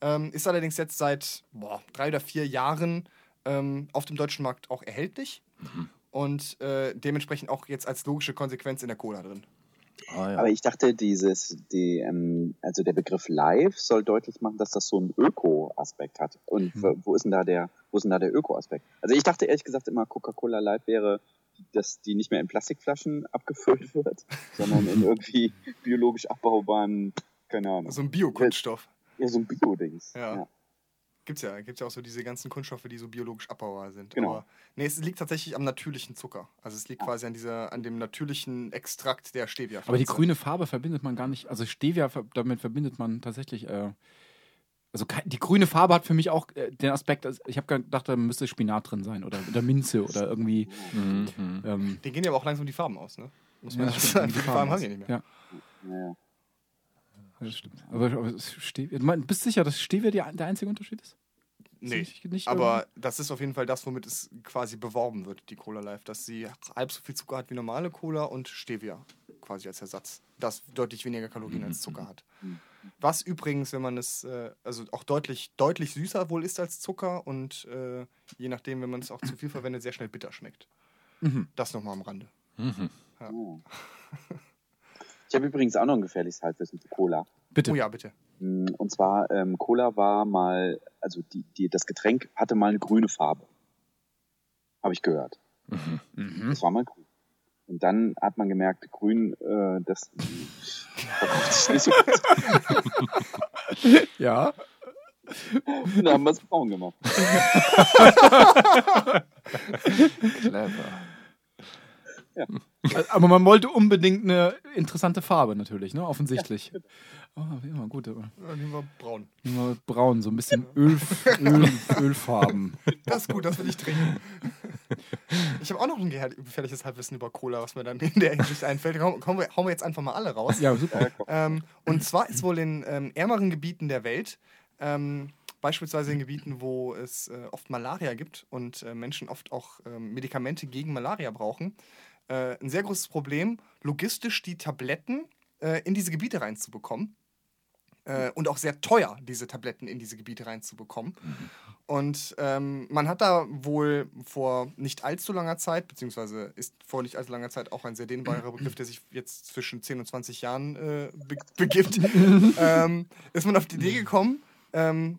Ähm, ist allerdings jetzt seit boah, drei oder vier Jahren ähm, auf dem deutschen Markt auch erhältlich und äh, dementsprechend auch jetzt als logische Konsequenz in der Cola drin. Ah, ja. Aber ich dachte, dieses, die, ähm, also der Begriff live soll deutlich machen, dass das so einen Öko-Aspekt hat. Und Hm. wo- wo ist denn da der, wo ist denn da der Öko-Aspekt? Also ich dachte ehrlich gesagt immer, Coca-Cola Live wäre, dass die nicht mehr in Plastikflaschen abgefüllt wird, sondern in irgendwie biologisch abbaubaren, keine Ahnung, So ein Biokunststoff. ja, so ein Bio-Dings. Ja. Gibt's ja, gibt's ja auch so diese ganzen Kunststoffe, die so biologisch abbaubar sind. Genau. Aber nee, es liegt tatsächlich am natürlichen Zucker. Also es liegt quasi an dieser, an dem natürlichen Extrakt der Stevia. Aber die grüne Farbe verbindet man gar nicht. Also Stevia, damit verbindet man tatsächlich. Äh, also die grüne Farbe hat für mich auch äh, den Aspekt, also ich habe gedacht, da müsste Spinat drin sein oder, oder Minze oder irgendwie. Mhm. Ähm, Den gehen ja aber auch langsam die Farben aus, ne? Muss man ja, stimmt, sagen. die Die Farben Farben haben die nicht mehr. Ja, Ja. Das stimmt. Aber, aber Stevia, du bist du sicher, dass Stevia die, der einzige Unterschied ist? Nee. nicht- nicht Aber das ist auf jeden Fall das, womit es quasi beworben wird, die Cola Life, dass sie halb so viel Zucker hat wie normale Cola und Stevia quasi als Ersatz, das deutlich weniger Kalorien als Zucker hat. Was übrigens, wenn man es äh, also auch deutlich deutlich süßer wohl ist als Zucker und äh, je nachdem, wenn man es auch zu viel verwendet, sehr schnell bitter schmeckt. Mhm. Das nochmal am Rande. Ich habe übrigens auch noch ein gefährliches Halbwissen zu Cola. Bitte. Oh ja, bitte. Mm, Und zwar, ähm, Cola war mal, also die, die, das Getränk hatte mal eine grüne Farbe. Habe ich gehört. Das war mal grün. Und dann hat man gemerkt, grün, äh, das verkauft sich nicht so gut. Ja. Und dann haben wir es braun gemacht. Clever. Aber man wollte unbedingt eine interessante Farbe natürlich, ne? Offensichtlich. Oh, ja, gut. aber Ja, nehmen wir braun. nehmen wir braun, so ein bisschen Öl, Öl, Ölfarben. Das ist gut, das will ich trinken. Ich habe auch noch ein gefährliches Halbwissen über Cola, was mir dann in der Hinsicht einfällt. Komm, wir, hauen wir jetzt einfach mal alle raus. Ja, super. Ähm, und zwar ist wohl in ähm, ärmeren Gebieten der Welt, ähm, beispielsweise in Gebieten, wo es äh, oft Malaria gibt und äh, Menschen oft auch ähm, Medikamente gegen Malaria brauchen, äh, ein sehr großes Problem, logistisch die Tabletten äh, in diese Gebiete reinzubekommen. Äh, und auch sehr teuer, diese Tabletten in diese Gebiete reinzubekommen. Und ähm, man hat da wohl vor nicht allzu langer Zeit, beziehungsweise ist vor nicht allzu langer Zeit auch ein sehr dehnbarer Begriff, der sich jetzt zwischen 10 und 20 Jahren äh, be begibt, ähm, ist man auf die Idee gekommen, ähm,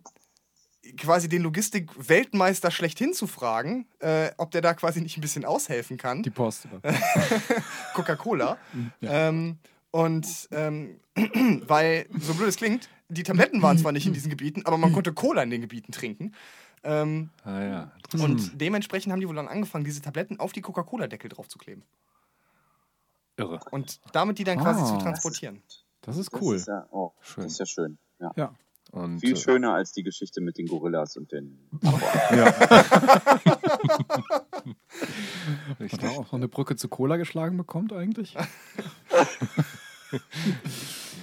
quasi den Logistik-Weltmeister schlechthin zu fragen, äh, ob der da quasi nicht ein bisschen aushelfen kann. Die Post. Coca-Cola. Ähm, und ähm, weil, so blöd es klingt, die Tabletten waren zwar nicht in diesen Gebieten, aber man konnte Cola in den Gebieten trinken. Ähm, Ah, ja. und dementsprechend haben die wohl dann angefangen, diese Tabletten auf die Coca-Cola-Deckel draufzukleben. Irre. Und damit die dann quasi Ah. zu transportieren. Das ist Das cool. ist ja, oh, Schön. Das ist ja schön. Ja. Ja. Und, Viel äh, schöner als die Geschichte mit den Gorillas und den. Hat er auch noch eine Brücke zu Cola geschlagen bekommt eigentlich?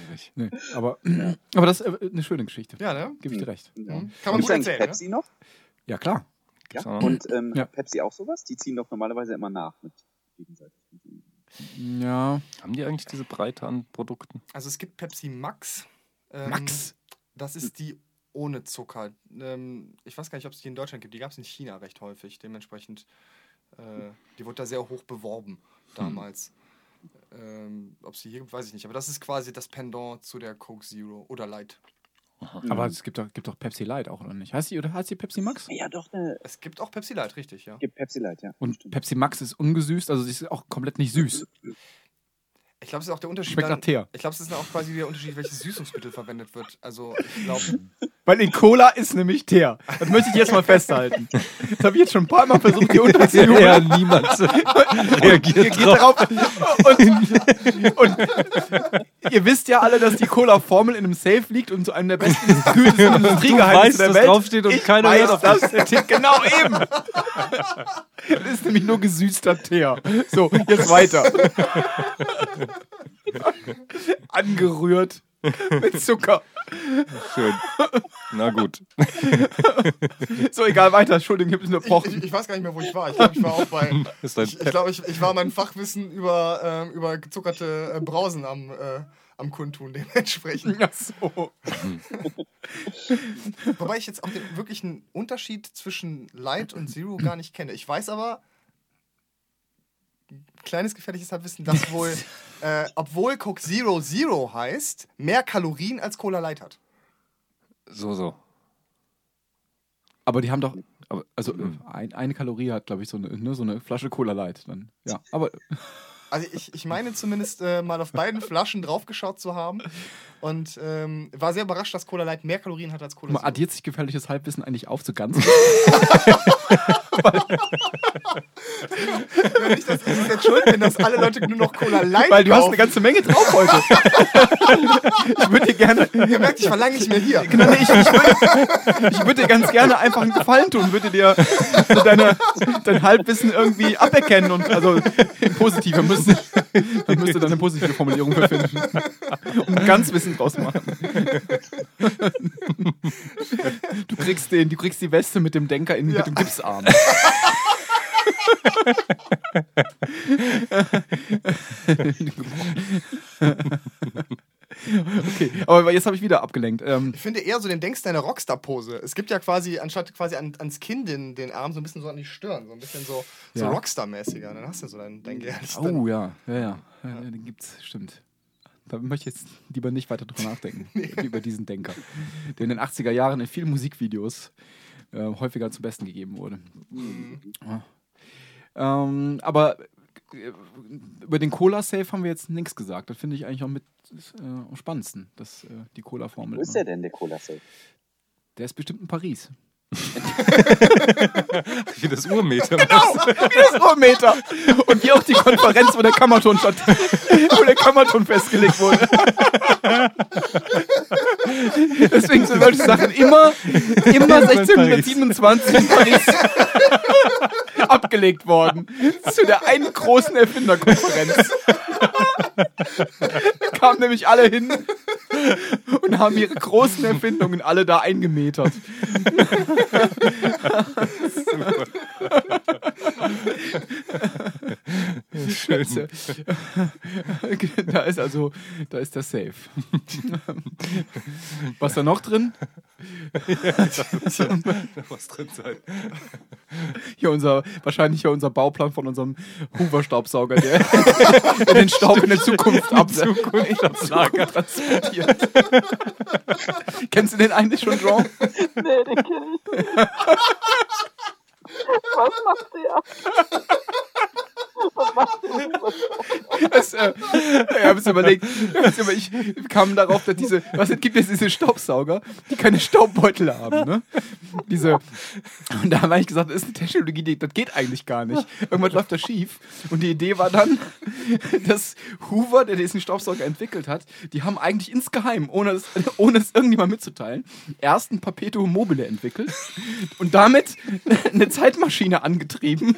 schwierig. Nee, aber, aber das ist äh, eine schöne Geschichte. Ja, ne? Gebe ich dir recht. Ja. Kann man Gibt's gut erzählen. Ne? Pepsi noch? Ja, klar. Ja. auch noch? Und ähm, Ja. hat Pepsi auch sowas? Die ziehen doch normalerweise immer nach mit gegenseitig. Ja. Haben die eigentlich diese Breite an Produkten? Also es gibt Pepsi Max. Ähm, Max. Das ist die ohne Zucker. Ähm, ich weiß gar nicht, ob es die in Deutschland gibt. Die gab es in China recht häufig. Dementsprechend, äh, die wurde da sehr hoch beworben damals. Ähm, ob es die hier gibt, weiß ich nicht. Aber das ist quasi das Pendant zu der Coke Zero oder Light. Aber es gibt doch, gibt doch Pepsi Light auch, oder nicht? Heißt die, oder heißt die Pepsi Max? Ja, doch, ne, Es gibt auch Pepsi Light, richtig, ja. gibt Pepsi Light, ja. Und. Pepsi Max ist ungesüßt, also sie ist auch komplett nicht süß. Ich glaube, es ist auch der Unterschied. Schmeckt dann- nach Teer. Ich glaube, es ist auch quasi der Unterschied, welches Süßungsmittel verwendet wird. Also, ich glaube, Weil in Cola ist nämlich Teer. Das möchte ich jetzt mal festhalten. Das habe ich jetzt schon ein paar Mal versucht, hier unterzujubeln. Ja, niemand reagiert Ihr geht drauf. darauf. Und, und ihr wisst ja alle, dass die Cola-Formel in einem Safe liegt und zu einem der besten kühlsten Industriegeheimnisse weißt, der was Welt. draufsteht und ich keiner weiß, hört auf das. Der Tipp, genau eben. Das ist nämlich nur gesüßter Teer. So, jetzt weiter. Angerührt mit Zucker. Schön. Na gut. So, egal, weiter. Entschuldigung, ich habe ich, unterbrochen. ich, ich weiß gar nicht mehr, wo ich war. Ich glaube, ich war auch bei. Ich, ich glaube, ich, ich war mein Fachwissen über, ähm, über gezuckerte äh, Brausen am, äh, am Kundtun dementsprechend. Ach so. Wobei ich jetzt auch den wirklichen Unterschied zwischen Light und Zero gar nicht kenne. Ich weiß aber, kleines gefährliches Halbwissen, dass wohl, äh, obwohl Coke Zero Zero heißt, mehr Kalorien als Cola Light hat. So, so. Aber die haben doch. Also äh, ein, eine Kalorie hat, glaube ich, so eine, ne, so eine Flasche Cola Light. Dann. Ja, aber Also ich, ich meine zumindest äh, mal auf beiden Flaschen draufgeschaut zu haben und ähm, war sehr überrascht, dass Cola Light mehr Kalorien hat als Cola man Zero. addiert sich gefährliches Halbwissen eigentlich auf zu ganz. Wenn ich das, das ist jetzt schuld bin, dass alle Leute nur noch Cola Light Weil du hast eine kaufen. ganze Menge drauf heute. ich würde dir gerne. Ihr merkt, ich verlange nicht mehr hier. Genau, nee, ich, ich würde ich würd dir ganz gerne einfach einen Gefallen tun, würde dir so deine, dein Halbwissen irgendwie aberkennen und also positiv. Wir müssen, dann müsste da eine positive Formulierung für finden. Und ganz Wissen draus machen. Du kriegst den, du kriegst die Weste mit dem Denker in, mit dem Gipsarm. Okay, aber jetzt habe ich wieder abgelenkt. Ähm, Ich finde eher so den Denkst deine Rockstar-Pose. Es gibt ja quasi, anstatt quasi an, ans Kinn den, den Arm, so ein bisschen so an die Stirn, so ein bisschen so, so Ja. Rockstar-mäßiger. Dann hast du so dein, Gerlich. Oh ja, ja, ja. ja, ja den gibt's, stimmt. Da möchte ich jetzt lieber nicht weiter drüber nachdenken, über diesen Denker, der in den 80er Jahren in vielen Musikvideos äh, häufiger zum Besten gegeben wurde. Ja. Ähm, aber äh, über den Cola-Safe haben wir jetzt nichts gesagt. Das finde ich eigentlich auch mit äh, am spannendsten, dass äh, die Cola-Formel. Wo ist der denn, der Cola Safe? Der ist bestimmt in Paris. Wie das Urmeter. Genau, wie das Urmeter. Und wie auch die Konferenz, wo der Kammerton statt, wo der Kammerton festgelegt wurde. Deswegen sind solche Sachen immer, immer 1627 in Paris abgelegt worden. Zu der einen großen Erfinderkonferenz. Da kamen nämlich alle hin und haben ihre großen Erfindungen alle da eingemetert. Schön. Da ist also, da ist der Safe. Was da noch drin? Was drin sein. Hier unser, wahrscheinlich hier unser Bauplan von unserem Hoover-Staubsauger, der, den Staub in der Zukunft ab Zukunft transportiert. Kennst du den eigentlich schon, John? Nee, den kenn ich nicht. Was macht der? Was macht der? Das, äh, ich habe es überlegt. Ich kam darauf, dass diese, was es gibt jetzt diese Staubsauger, die keine Staubbeutel haben, ne? Diese, und da habe ich gesagt, das ist eine Technologie, die, das geht eigentlich gar nicht. Irgendwas läuft da schief. Und die Idee war dann, dass Hoover, der diesen Staubsauger entwickelt hat, die haben eigentlich insgeheim, ohne es, ohne es irgendjemand mitzuteilen, erst ein Perpetuum mobile entwickelt und damit eine Zeitmaschine angetrieben.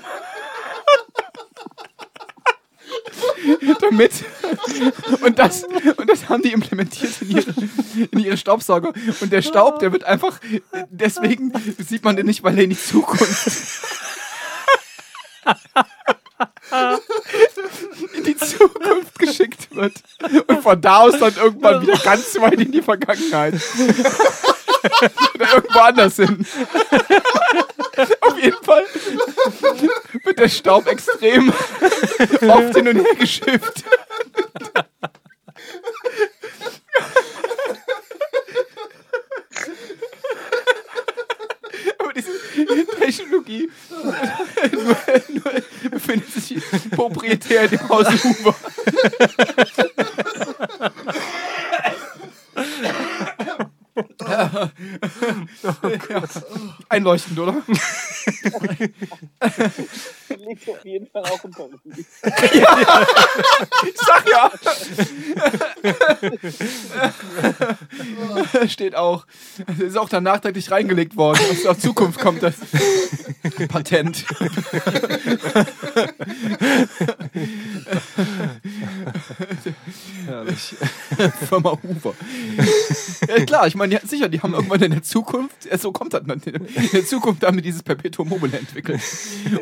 damit und das und das haben die implementiert in ihre, in ihre Staubsauger. Und der Staub der wird einfach deswegen sieht man den nicht weil er in die Zukunft in die Zukunft geschickt wird. Und von da aus dann irgendwann wieder ganz weit in die Vergangenheit. Oder irgendwo anders hin auf jeden Fall wird der Staub extrem oft hin und her geschifft. Aber diese Technologie nur, nur befindet sich proprietär in dem Haus Huber. Ja. Einleuchtend, oder? Liegt auf jeden Fall auch in Paris. Ich sag ja. Steht auch. Das ist auch dann nachträglich reingelegt worden. Aus der Zukunft kommt das Patent. Herrlich. Firma Hoover. Ja, klar, ich meine, ja, sicher, die haben irgendwann in der Zukunft, so kommt das dann, in der Zukunft haben die dieses Perpetuum mobile entwickelt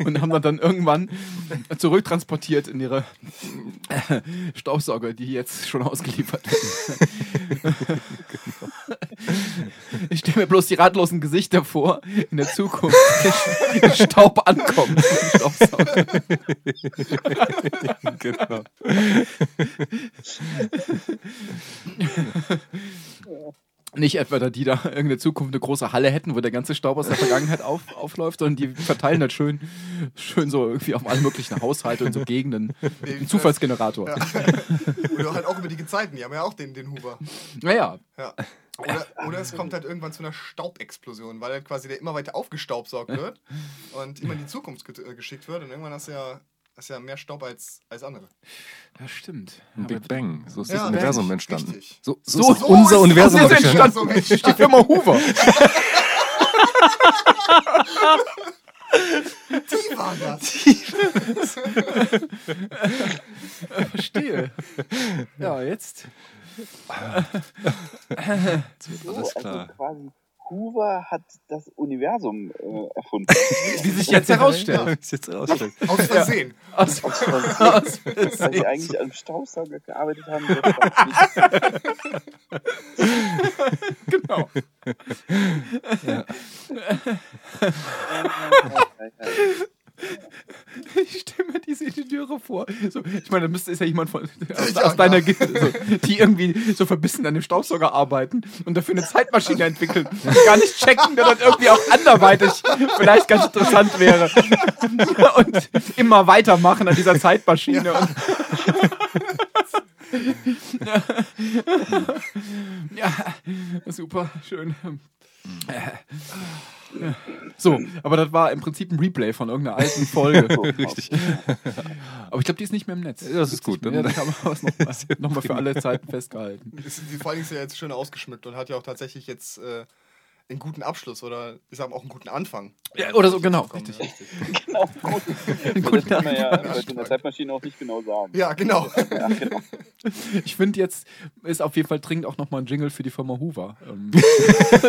und haben dann irgendwann zurücktransportiert in ihre äh, Staubsauger, die jetzt schon ausgeliefert werden. Ich stelle mir bloß die ratlosen Gesichter vor, in der Zukunft, wenn der Staub ankommt. genau. Nicht etwa, da die da irgendeine Zukunft eine große Halle hätten, wo der ganze Staub aus der Vergangenheit auf, aufläuft, sondern die verteilen das schön, schön so irgendwie auf alle möglichen Haushalte und so Gegenden. Ein Zufallsgenerator. Ja. Oder halt auch über die Gezeiten, die haben ja auch den, den Huber. Naja, Ja. Oder, oder es kommt halt irgendwann zu einer Staubexplosion, weil halt quasi der immer weiter aufgestaubsaugt wird und immer in die Zukunft äh, geschickt wird und irgendwann hast du ja, hast du ja mehr Staub als, als andere. das stimmt. Ein Big Bang. So ist Ja, das Universum richtig. entstanden. Richtig. So, so, So ist unser ist- Universum so ist entstanden. So Mensch, Die Firma Hoover. die war das. Verstehe. Ja, jetzt. Alles klar. Also quasi Hoover hat das Universum äh, erfunden. Wie sich jetzt herausstellt. Ja, jetzt rausstellt. Aus Versehen. Aus, aus Weil sie Versehen. eigentlich am Staubsauger gearbeitet haben. Genau. Ich stelle mir diese Ingenieure vor. So, ich meine, da müsste ist ja jemand von, aus, Ja, aus deiner ja. So, die irgendwie so verbissen an dem Staubsauger arbeiten und dafür eine Zeitmaschine entwickeln. Und gar nicht checken, der dann irgendwie auch anderweitig vielleicht ganz interessant wäre. Und immer weitermachen an dieser Zeitmaschine. Und ja, super, schön. So, aber das war im Prinzip ein Replay von irgendeiner alten Folge. Richtig. aber ich glaube, die ist nicht mehr im Netz. Das ist gut. Ja, Dann, da kann man was nochmal noch mal für alle Zeiten festgehalten. Ist, die, vor allem ist ja jetzt schön ausgeschmückt und hat ja auch tatsächlich jetzt äh, einen guten Abschluss oder ich sag mal auch einen guten Anfang. Ja, oder so, genau, richtig. ja. Genau, gut. das kann man ja so einer Zeitmaschine auch nicht genau sagen. Ja, genau. Ja, genau. Ich finde jetzt ist auf jeden Fall dringend auch nochmal ein Jingle für die Firma Hoover. Ähm,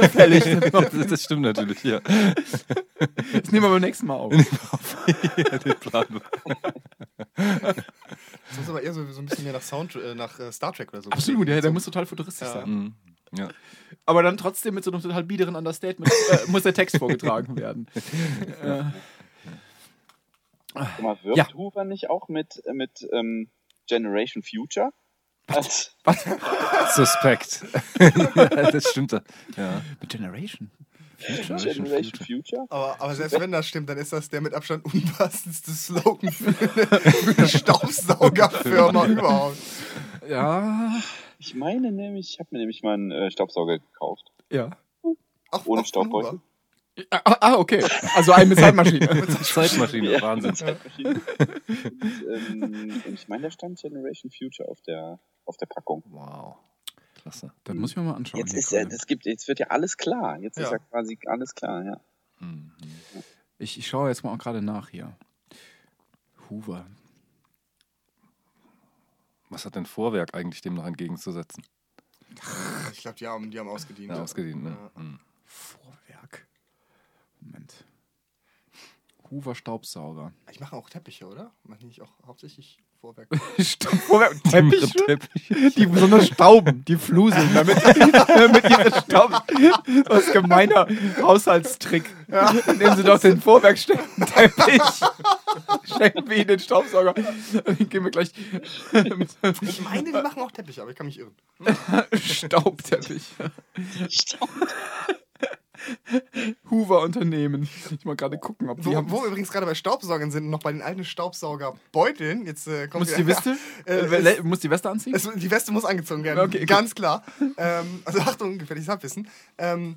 fällig. das, das stimmt natürlich, ja. Das nehmen wir beim nächsten Mal auf. ja den Plan. Das ist aber eher so, so ein bisschen mehr nach Sound, äh, nach äh, Star Trek oder so. Absolut, ja, der muss total futuristisch Ja. sein. Mhm. Ja. Aber dann trotzdem mit so einem total biederen Understatement äh, muss der Text vorgetragen werden. äh, mal, wirbt Ja. Hoover nicht auch mit, mit ähm, Generation Future? Als, Suspekt. ja, das stimmt. Ja. mit Generation. Generation Future? Aber, aber selbst wenn das stimmt, dann ist das der mit Abstand unpassendste Slogan für eine, für eine Staubsaugerfirma überhaupt. Ja, Ich meine nämlich, ich habe mir nämlich mal einen äh, Staubsauger gekauft. ja. Auch, Ohne Staubbeutel. Ah, ah, okay. Also ein mit Zeitmaschine. Zeitmaschine, Wahnsinn. Zeitmaschine. und, ähm, und ich meine, da stand Generation Future auf der, auf der Packung. Wow. Klasse. Das muss ich mir mal anschauen. Jetzt ist ja, das gibt, jetzt wird ja alles klar. Jetzt ist Ja. ja quasi alles klar, ja. Mhm. ich, ich schaue jetzt mal auch gerade nach hier. Hoover. Was hat denn Vorwerk eigentlich dem noch entgegenzusetzen? Ich glaube, die haben, die haben ausgedient. Ja, ausgedient, ne? Ja. Mhm. Vorwerk. Moment. Hoover Staubsauger. Ich mache auch Teppiche, oder? Mache ich nicht auch hauptsächlich Vorwerk? Vorwerk. Teppiche? Teppich. Die besonders stauben, die fluseln, damit, damit ihre Staub. Das ist gemeiner Haushaltstrick. Nehmen Sie doch den Vorwerksteppich. Schenken wir Ihnen den Staubsauger. Dann gehen wir gleich Ich meine, die machen auch Teppiche, aber ich kann mich irren. Staubteppich. Hoover Unternehmen. Ich mal gerade gucken, ob die Wo, haben. wo wir übrigens gerade bei Staubsaugern sind, noch bei den alten Staubsaugerbeuteln. Jetzt äh, kommt Muss die Weste? Äh, Äh, es- muss die Weste anziehen? Es, die Weste muss angezogen werden. Okay, gut. ganz klar. Ähm, also Achtung, gefährliches Halbwissen. Ähm,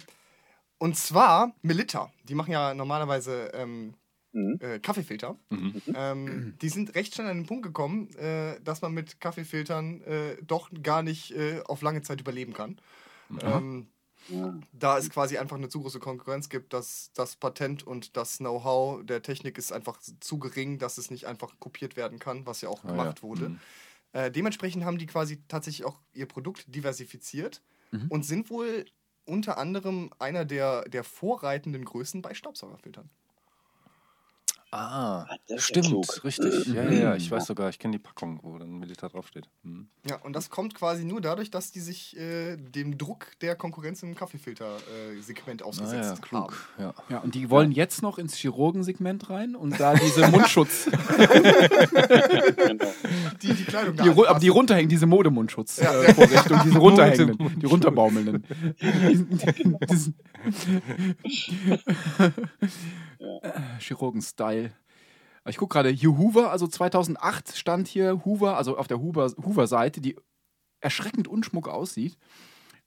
und zwar Melitta. Die machen ja normalerweise ähm, Mhm. äh, Kaffeefilter. Mhm. Ähm, die sind recht schnell an den Punkt gekommen, äh, dass man mit Kaffeefiltern äh, doch gar nicht äh, auf lange Zeit überleben kann. Ähm, Ja. da es quasi einfach eine zu große Konkurrenz gibt, dass das Patent und das Know-how der Technik ist einfach zu gering, dass es nicht einfach kopiert werden kann, was ja auch Ah, gemacht ja. wurde. Mhm. Äh, dementsprechend haben die quasi tatsächlich auch ihr Produkt diversifiziert und sind wohl unter anderem einer der, der vorreitenden Größen bei Staubsaugerfiltern. Ah, ja stimmt, richtig. Ja, ja, ja, ich weiß sogar, ich kenne die Packung, wo dann Militär draufsteht. Mhm. Ja, und das kommt quasi nur dadurch, dass die sich äh, dem Druck der Konkurrenz im Kaffeefilter-Segment Ah, ausgesetzt ja, haben. klug. Ja. Ja, und die wollen jetzt noch ins Chirurgensegment rein und da diese Mundschutz, Genau. Die die Kleidung die, ru- aber die runterhängen, diese Modemundschutz Ja. äh, Vorrichtung, diese runterhängenden, die runterbaumelnden. Diesen- Äh, Chirurgen-Style. Ich gucke gerade, hier Hoover, also 2008 stand hier Hoover, also auf der Hoover- Hoover-Seite, die erschreckend unschmuck aussieht.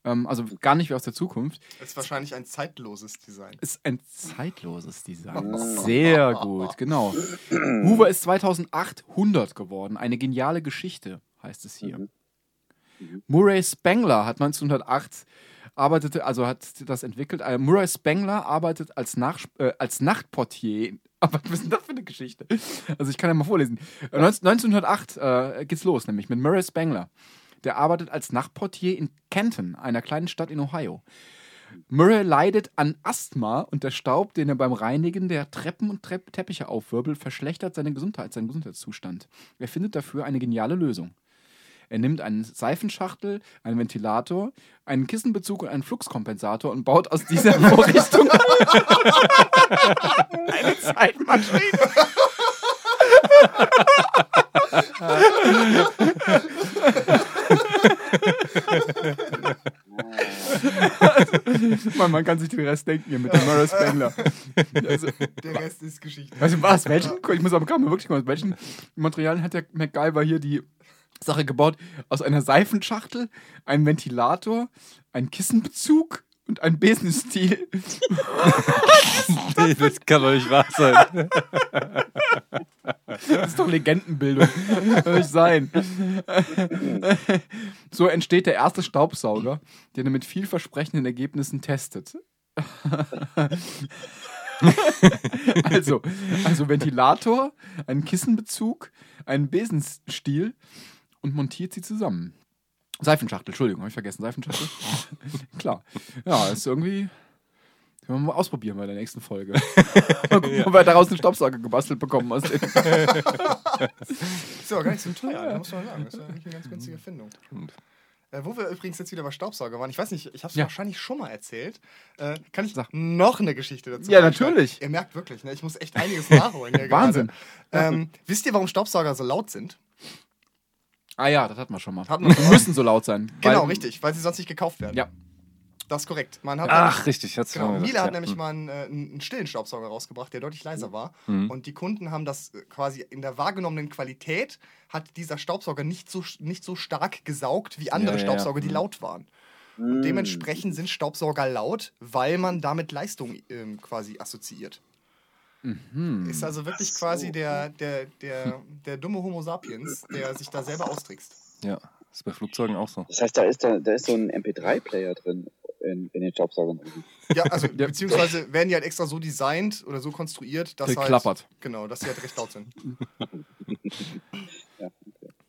Ähm, also gar nicht wie aus der Zukunft. Das ist wahrscheinlich ein zeitloses Design. Ist ein zeitloses Design. Sehr gut, genau. Hoover ist 2008 100 geworden. Eine geniale Geschichte, heißt es hier. Murray Spengler hat 1908 arbeitete, also hat das entwickelt. Äh, Murray Spengler arbeitet als, Nach äh, als Nachtportier. Aber was ist denn das für eine Geschichte? Also ich kann ja mal vorlesen. Äh, 19, 1908 äh, geht's los, nämlich mit Murray Spengler. Der arbeitet als Nachtportier in Kenton, einer kleinen Stadt in Ohio. Murray leidet an Asthma und der Staub, den er beim Reinigen der Treppen und Trepp Teppiche aufwirbelt, verschlechtert seine Gesundheit, seinen Gesundheitszustand. Er findet dafür eine geniale Lösung. Er nimmt einen Seifenschachtel, einen Ventilator, einen Kissenbezug und einen Fluxkompensator und baut aus dieser Vorrichtung eine Zeitmaschine. man, man kann sich den Rest denken hier mit dem Murray Spengler. Also, Der Rest ist Geschichte. Weißt du was? Welchen? Ich muss aber gerade mal wirklich mal, welchen Materialien hat der MacGyver hier die Sache gebaut? Aus einer Seifenschachtel, einem Ventilator, einem Kissenbezug und ein Besenstiel. Nee, das kann doch nicht wahr sein. Das ist doch Legendenbildung. Kann nicht sein. So entsteht der erste Staubsauger, den er mit vielversprechenden Ergebnissen testet. Also, also Ventilator, einen Kissenbezug, einen Besenstiel und montiert sie zusammen. Seifenschachtel, Entschuldigung, habe ich vergessen. Seifenschachtel. Klar. Ja, ist irgendwie. Können wir mal ausprobieren bei der nächsten Folge. Mal gucken, ob wir daraus einen Staubsauger gebastelt bekommen aus dem. Ist ja gar nicht so teuer, muss man sagen. Das ist ja eigentlich eine ganz günstige Erfindung. Äh, wo wir übrigens jetzt wieder bei Staubsauger waren, ich weiß nicht, ich habe es Ja. wahrscheinlich schon mal erzählt. Äh, kann ich Sag. noch eine Geschichte dazu Ja, natürlich. Ihr merkt wirklich, ne? ich muss echt einiges nachholen. Hier Wahnsinn. Ähm, wisst ihr, warum Staubsauger so laut sind? Ah ja, das hatten wir schon mal. Hatten wir schon Die mal. müssen so laut sein. Genau, weil- richtig, weil sie sonst nicht gekauft werden. Ja. Das ist korrekt. Man hat Ach, richtig. Hat's Genau, Miele hat ja. nämlich Hm. mal einen, äh, einen stillen Staubsauger rausgebracht, der deutlich leiser war. Mhm. Und die Kunden haben das äh, quasi in der wahrgenommenen Qualität, hat dieser Staubsauger nicht so, nicht so stark gesaugt wie andere Ja. Staubsauger, die Mhm. laut waren. Und dementsprechend sind Staubsauger laut, weil man damit Leistung ähm, quasi assoziiert. Mhm. Ist also wirklich quasi der, der, der, der dumme Homo sapiens, der sich da selber austrickst. Ja, ist bei Flugzeugen auch so. Das heißt, da ist, da, da ist so ein MP3-Player drin in, in den Staubsaugern. Ja, also beziehungsweise werden die halt extra so designt oder so konstruiert, dass Der halt, klappert. Genau, dass sie halt recht laut sind.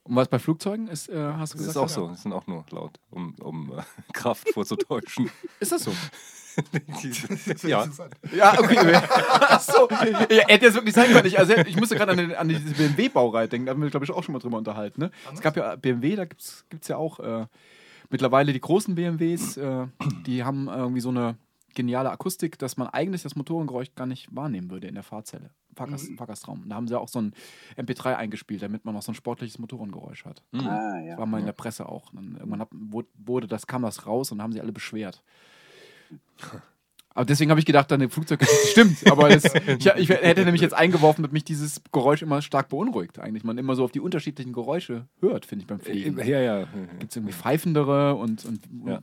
Und was bei Flugzeugen ist, äh, hast du Das gesagt? ist auch so. Die sind auch nur laut, um, um äh, Kraft vorzutäuschen. Ist das so? Das ja. Ja, okay. Achso. Ja, hätte jetzt wirklich sein können. Ich, also, ich musste gerade an, den- an diese BMW-Baureihe denken. Da haben wir, glaube ich, auch schon mal drüber unterhalten. Ne? Es gab ja BMW, da gibt es ja auch äh, mittlerweile die großen BMWs, äh, die haben irgendwie so eine geniale Akustik, dass man eigentlich das Motorengeräusch gar nicht wahrnehmen würde in der Fahrzelle, Fahrgast, Fahrgastraum. Und da haben sie auch so ein MP3 eingespielt, damit man noch so ein sportliches Motorengeräusch hat. Hm. Ah, Das ja. war mal in der Presse auch. Dann irgendwann wurde- wurde das, kam das raus und haben sie alle beschwert. Aber deswegen habe ich gedacht, deine Flugzeuggeschichte stimmt. Aber das, ich, ich hätte nämlich jetzt eingeworfen, dass mich dieses Geräusch immer stark beunruhigt. Eigentlich man immer so auf die unterschiedlichen Geräusche hört, finde ich beim Fliegen. Ja, ja. Gibt es irgendwie pfeifendere und, und, und Ja.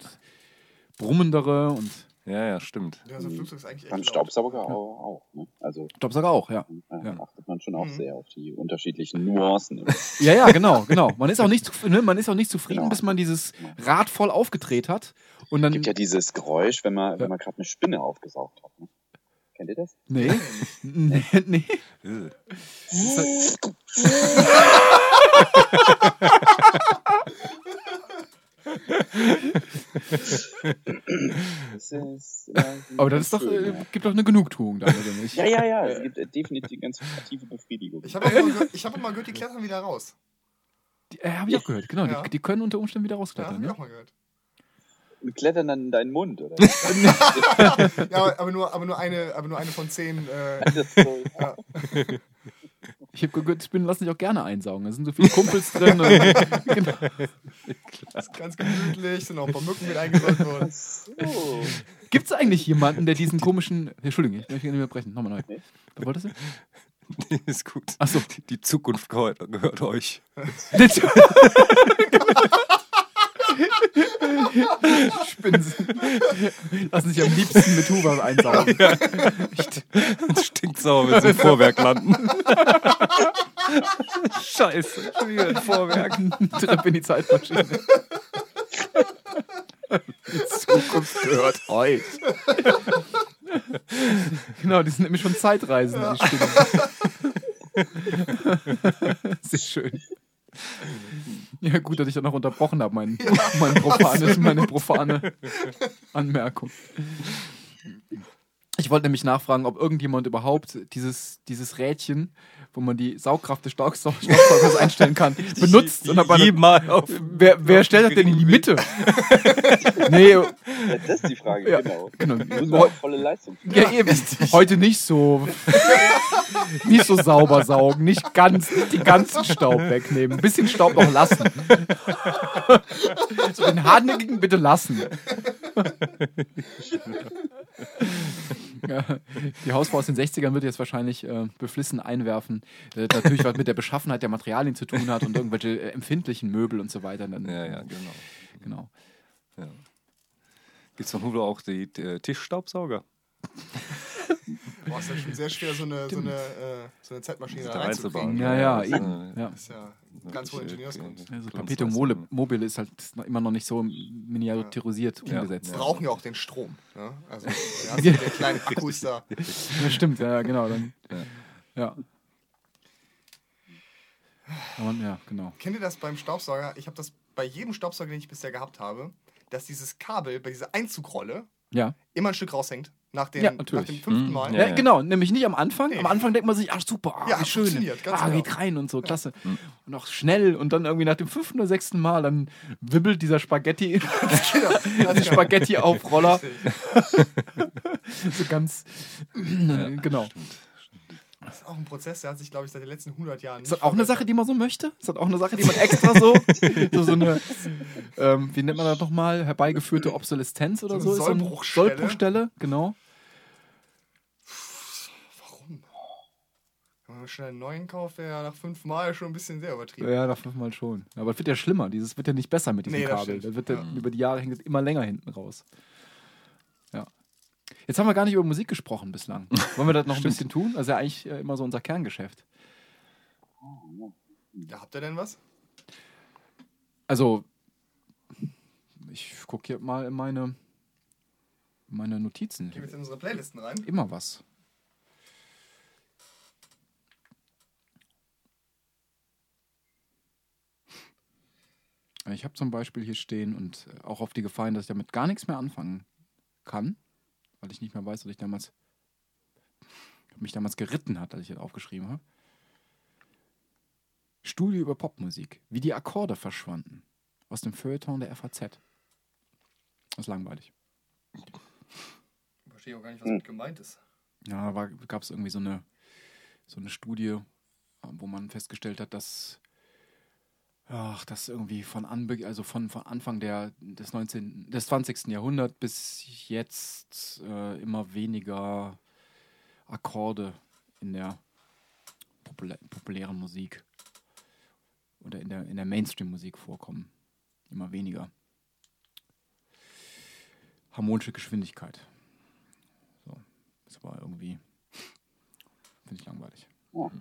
brummendere und Ja, ja, stimmt. Ja, so ein Flugzeug ist eigentlich Beim echt laut. Staubsauger auch, auch. Ne? Also Staubsauger auch, ja. äh, Ja. achtet man schon auch Mhm. sehr auf die unterschiedlichen Nuancen. Ja, ja, genau, genau. Man ist auch nicht, ne, man ist auch nicht zufrieden, Genau. bis man dieses Rad voll aufgedreht hat. Und dann. Es gibt ja dieses Geräusch, wenn man, wenn man gerade eine Spinne aufgesaugt hat. Ne? Kennt ihr das? nee. nee, nee. ist, Aber das ist doch, schön, äh, ja. gibt doch eine Genugtuung dann, oder nicht? Ja, ja, ja, es gibt äh, definitiv ganz tiefe Befriedigung. Ich habe immer, gehört- ich hab immer gehört, die klettern wieder raus. Die, äh, habe ich auch gehört, genau. Ja. Die, die können unter Umständen wieder Ja, rausklettern. hab ich ne? auch mal gehört. Und klettern dann in deinen Mund, oder? Ja, aber, nur, aber, nur, eine, aber nur eine von zehn. Äh, Das ist so, ja. Ich habe gehört, Spinnen lassen sich auch gerne einsaugen. Da sind so viele Kumpels drin. Und, genau. ist ganz gemütlich, sind auch ein paar Mücken mit eingesaugt worden. so. Gibt es eigentlich jemanden, der diesen komischen. Entschuldigung, ich möchte nicht mehr brechen. Nochmal neu. Was wolltest du? Nee, ist gut. Achso. Die, die Zukunft gehört, gehört euch. Spinnen sind- lassen sich am liebsten mit Huber einsaugen. Das stinkt sauer, wenn sie im Vorwerk landen. Scheiße, schon wieder im Vorwerk. Treppe in die Zeitmaschine. Die Zukunft gehört euch. genau, die sind nämlich schon Zeitreisen, die Spinnen. Sehr schön. Ja, gut, dass ich da noch unterbrochen habe, mein, mein profanes, meine profane Anmerkung. Ich wollte nämlich nachfragen, ob irgendjemand überhaupt dieses, dieses Rädchen, wo man die Saugkraft des Staubsau- Staubsaugers einstellen kann, benutzt. Und man, Jemals auf. wer, wer stellt das denn in die Mitte? nee, Ja, das ist die Frage, Ja, genau. genau. Muss man auch volle Leistung. Ja, eben. Heute nicht so. nicht so sauber saugen. Nicht ganz, nicht den ganzen Staub wegnehmen. Ein bisschen Staub noch lassen. so den hartnäckigen bitte lassen. ja, die Hausfrau aus den 60ern wird jetzt wahrscheinlich äh, beflissen einwerfen. Äh, natürlich was mit der Beschaffenheit der Materialien zu tun hat und irgendwelche äh, empfindlichen Möbel und so weiter. Dann, Ja, ja, genau. genau. Gibt es von Hudo auch die, die Tischstaubsauger? Boah, ist ja schon sehr schwer, so eine, so eine, äh, so eine Zeitmaschine reinzubauen. Ja, ja, eben. äh, Ja. Ist ja ganz hohe Ingenieurskunst. Also. Perpetuum mobile, mobile ist halt noch immer noch nicht so miniaturisiert Ja. umgesetzt. Die brauchen ja auch den Strom. Ne? Also, der kleine Akkus da. Ja, stimmt, ja, genau. Dann, ja. Aber, ja, genau. Kennt ihr das beim Staubsauger? Ich habe das bei jedem Staubsauger, den ich bisher gehabt habe, dass dieses Kabel bei dieser Einzugrolle Ja. immer ein Stück raushängt. Nach, den, Ja, nach dem fünften Mhm. Mal. Ja, ja. genau, nämlich nicht am Anfang. Nee. Am Anfang denkt man sich, ach super, ah, Ja, wie schön. ah, genau. geht rein und so, klasse. Und auch schnell und dann irgendwie nach dem fünften oder sechsten Mal, dann wibbelt dieser Spaghetti, die Spaghetti-Aufroller. so ganz, genau. Das ist auch ein Prozess, der hat sich, glaube ich, seit den letzten 100 Jahren Ist das auch eine Sache, die man so möchte? Ist das auch eine Sache, die man extra so, so, so eine, ähm, wie nennt man das nochmal, herbeigeführte Obsoleszenz oder So so? Sollbruchstelle. Sollbruchstelle, genau. Warum? Wenn man schnell einen neuen kauft, wäre ja nach fünf Mal schon ein bisschen sehr übertrieben. Ja, nach fünfmal schon. Aber es wird ja schlimmer. Dieses wird ja nicht besser mit diesem Nee, Kabel. Das wird ja, über die Jahre hängt es immer länger hinten raus. Jetzt haben wir gar nicht über Musik gesprochen bislang. Wollen wir das noch ein bisschen tun? Das ist ja eigentlich äh, immer so unser Kerngeschäft. Ja, habt ihr denn was? Also, ich gucke hier mal in meine, meine Notizen. Gehen wir jetzt in unsere Playlisten rein. Immer was. Ich habe zum Beispiel hier stehen und äh, auch auf die Gefahr hin, dass ich damit gar nichts mehr anfangen kann, weil ich nicht mehr weiß, was ich damals mich damals geritten hat, als ich das aufgeschrieben habe. Studie über Popmusik, wie die Akkorde verschwanden aus dem Feuilleton der FAZ. Das ist langweilig. Ich verstehe auch gar nicht, was damit gemeint ist. Ja, da gab es irgendwie so eine, so eine Studie, wo man festgestellt hat, dass, ach, dass irgendwie von, Anbe also von, von Anfang der, des, 19., des 20. Jahrhunderts bis jetzt äh, immer weniger Akkorde in der populä populären Musik oder in der, in der Mainstream-Musik vorkommen. Immer weniger. Harmonische Geschwindigkeit. So. Das war irgendwie. Finde ich langweilig. Ja.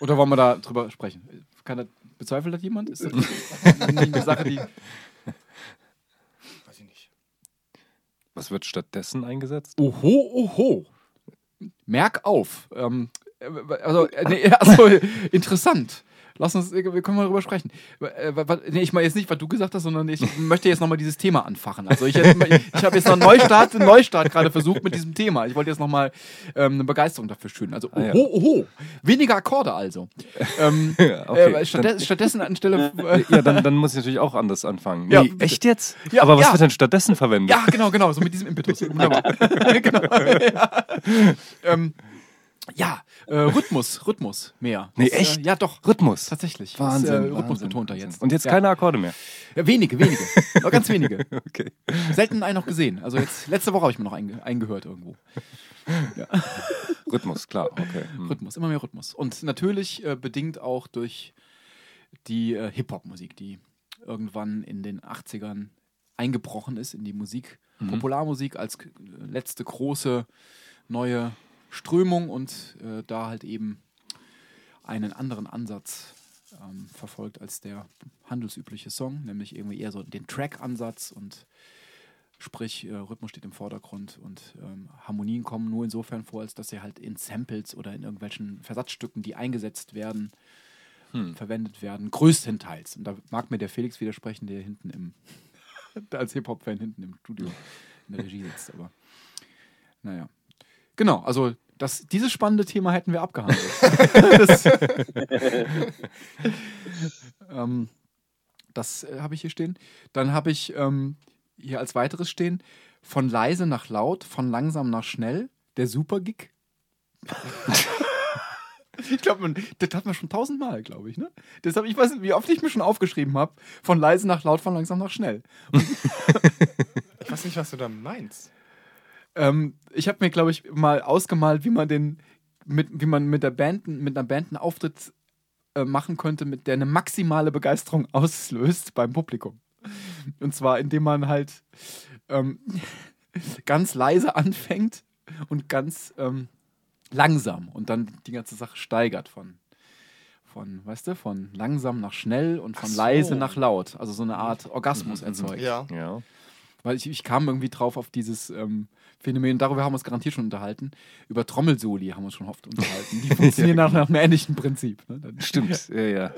Oder wollen wir da drüber sprechen? Kann das, bezweifelt das jemand? Ist das nicht eine Sache, die. Weiß ich nicht. Was wird stattdessen eingesetzt? Oho, oho. Merk auf. Ähm, äh, also, äh, nee, also, interessant. Lass uns, wir können mal darüber sprechen. Äh, wa- Nee, ich meine jetzt nicht, was du gesagt hast, sondern ich möchte jetzt nochmal dieses Thema anfachen. Also ich, ich habe jetzt noch einen Neustart, einen Neustart gerade versucht mit diesem Thema. Ich wollte jetzt nochmal ähm, eine Begeisterung dafür schüren. Also Ah, ja. oho, oho. Weniger Akkorde also. Ähm, okay, äh, stattdessen, stattdessen anstelle... Äh, Ja, dann, dann muss ich natürlich auch anders anfangen. Ja, Nee, bitte. echt jetzt? Ja, Aber was ja. wird denn stattdessen verwendet? Ja, genau, genau, so mit diesem Impetus. Wunderbar. genau. ja. Ähm, ja, äh, Rhythmus, Rhythmus mehr. Nee, Das, echt? Äh, ja, doch. Rhythmus. Tatsächlich. Wahnsinn. Das, äh, Wahnsinn, Rhythmusbetonter Wahnsinn. jetzt. Und jetzt ja. keine Akkorde mehr. Ja, wenige, wenige. Nur ganz wenige. Okay. Selten einen noch gesehen. Also jetzt, letzte Woche habe ich mir noch einge eingehört irgendwo. Rhythmus, klar. Okay. Hm. Rhythmus, immer mehr Rhythmus. Und natürlich äh, bedingt auch durch die äh, Hip-Hop-Musik, die irgendwann in den 80ern eingebrochen ist in die Musik, Popularmusik als letzte große neue Strömung und äh, da halt eben einen anderen Ansatz ähm, verfolgt als der handelsübliche Song, nämlich irgendwie eher so den Track-Ansatz und sprich äh, Rhythmus steht im Vordergrund und ähm, Harmonien kommen nur insofern vor, als dass sie halt in Samples oder in irgendwelchen Versatzstücken, die eingesetzt werden, verwendet werden, größtenteils. Und da mag mir der Felix widersprechen, der hinten im, als Hip-Hop-Fan hinten im Studio in der Regie sitzt, aber naja. Genau, also das, dieses spannende Thema hätten wir abgehandelt. das ähm, das äh, habe ich hier stehen. Dann habe ich ähm, hier als weiteres stehen, von leise nach laut, von langsam nach schnell, der Super-Gig. ich glaube, das hat man schon tausendmal, glaube ich. Ne? Deshalb, ich weiß nicht, wie oft ich mir schon aufgeschrieben habe, von leise nach laut, von langsam nach schnell. Ich weiß nicht, was du da meinst. Ähm, ich habe mir, glaube ich, mal ausgemalt, wie man den, mit, wie man mit der Band, mit einer Band einen Auftritt äh, machen könnte, mit der eine maximale Begeisterung auslöst beim Publikum. Und zwar, indem man halt ähm, ganz leise anfängt und ganz ähm, langsam und dann die ganze Sache steigert von, von, weißt du, von langsam nach schnell und von so. leise nach laut. Also so eine Art Orgasmus Mhm, erzeugt. Ja. Ja. Weil ich, ich kam irgendwie drauf auf dieses ähm, Phänomen, darüber haben wir uns garantiert schon unterhalten. Über Trommelsoli haben wir uns schon oft unterhalten. Die funktionieren nach, nach einem ähnlichen Prinzip. Ne? Dann- Stimmt. ja, ja, ja.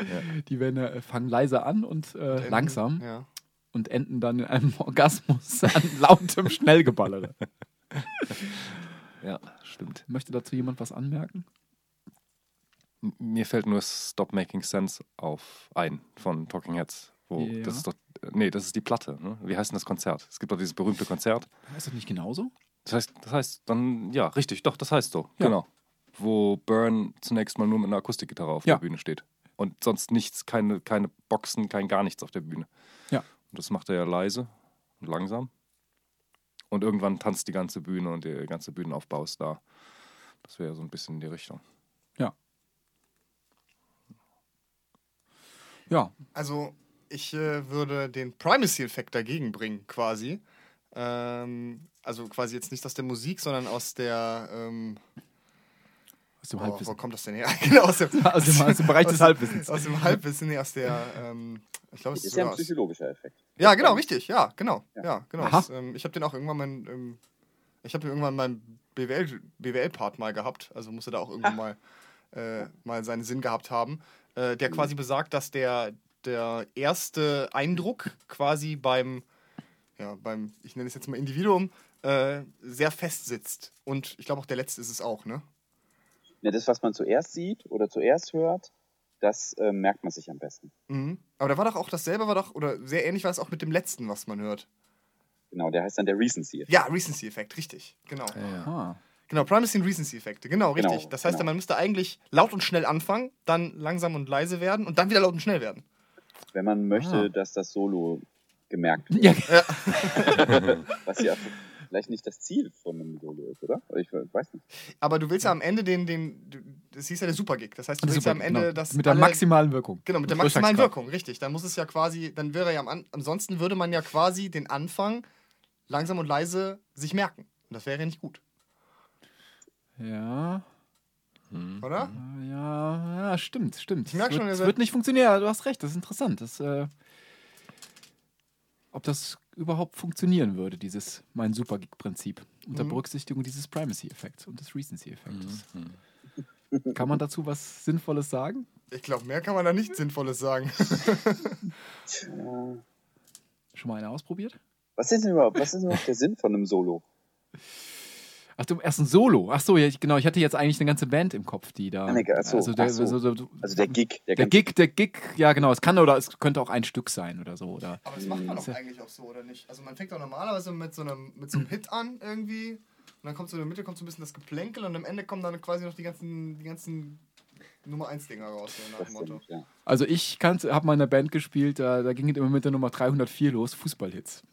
Die werden, äh, fangen leise an und äh, Ähm, langsam Ja. und enden dann in einem Orgasmus an lautem Schnellgeballere. Ja, stimmt. Möchte dazu jemand was anmerken? Mir fällt nur Stop Making Sense auf ein von Talking Heads. Wo, Ja. Das ist doch, nee, das ist die Platte. Ne? Wie heißt denn das Konzert? Es gibt doch dieses berühmte Konzert. Ist das nicht genauso? Das heißt, das heißt dann, ja, richtig, doch, das heißt so. Ja. Genau. Wo Burn zunächst mal nur mit einer Akustikgitarre auf Ja. der Bühne steht. Und sonst nichts, keine, keine Boxen, kein gar nichts auf der Bühne. Ja. Und das macht er ja leise und langsam. Und irgendwann tanzt die ganze Bühne und der ganze Bühnenaufbau ist da. Das wäre so ein bisschen in die Richtung. Ja. Also, ich äh, würde den Primacy-Effekt dagegen bringen, quasi. Ähm, also quasi jetzt nicht aus der Musik, sondern aus der. Ähm, Aus dem oh, wo Halbwissen. kommt das denn her? genau, aus dem, Aus dem, aus dem Bereich des aus- Halbwissens. aus dem Halbwissen, nee, aus der. Ähm, ich glaube, es Das ist ist ja ein psychologischer Effekt. Ja, genau, richtig. Ja, genau. Ja. Ja, genau. Das, ähm, ich habe den auch irgendwann mein, ähm, ich habe den irgendwann meinen BWL, BWL-Part mal gehabt. Also musste da auch irgendwann mal, äh, mal seinen Sinn gehabt haben. Äh, der quasi besagt, dass der, der erste Eindruck quasi beim, ja, beim, ich nenne es jetzt mal Individuum, äh, sehr fest sitzt. Und ich glaube auch der letzte ist es auch, ne? Ja, das, was man zuerst sieht oder zuerst hört, das äh, merkt man sich am besten. Mhm. Aber da war doch auch dasselbe, war doch, oder sehr ähnlich war es auch mit dem letzten, was man hört. Genau, der heißt dann der Recency. Ja, Recency-Effekt, richtig. Genau. Ah. Genau, Primacy und Recency-Effekte, genau, Genau, richtig. das heißt, genau. man müsste eigentlich laut und schnell anfangen, dann langsam und leise werden und dann wieder laut und schnell werden. Wenn man möchte, Ah. dass das Solo gemerkt wird. Ja, Was ja vielleicht nicht das Ziel von einem Solo ist, oder? Ich weiß nicht. Aber du willst ja am Ende den, den, das hieß ja der Supergig. Das heißt, du willst ja am Ende genau. das. Mit der alle- maximalen Wirkung. Genau, mit der maximalen Wirkung, richtig. Dann muss es ja quasi, dann wäre ja am An ansonsten würde man ja quasi den Anfang langsam und leise sich merken. Und das wäre ja nicht gut, Ja. oder? Ja, ja, stimmt, stimmt. Ich merk Es schon, wird, es seid- wird nicht funktionieren. Ja, Du hast recht, das ist interessant. Das, äh, ob das überhaupt funktionieren würde, dieses mein Supergeek-Prinzip, unter Mhm. Berücksichtigung dieses Primacy-Effekts und des Recency-Effekts. Mhm. Kann man dazu was Sinnvolles sagen? Ich glaube, mehr kann man da nicht Sinnvolles sagen. Schon mal eine ausprobiert? Was ist denn überhaupt, was ist denn überhaupt der Sinn von einem Solo? Ach du, erst ein Solo. Ach so, ja, ich, genau. Ich hatte jetzt eigentlich eine ganze Band im Kopf, die da. Nee, ach so, also der, ach so. so- so- Also der Gig. Der, der Gig, der Gig, ja genau. Es kann oder es könnte auch ein Stück sein oder so. Oder Aber das macht man doch eigentlich auch so, oder nicht? Also man fängt doch normalerweise mit so einem, mit so einem Hit an irgendwie. Und dann kommt so in der Mitte kommt so ein bisschen das Geplänkel und am Ende kommen dann quasi noch die ganzen, die ganzen Nummer 1 Dinger raus, so nach dem Motto. stimmt, ja. Also ich habe mal in einer Band gespielt, da, da ging es immer mit der Nummer 304 los, Fußballhits.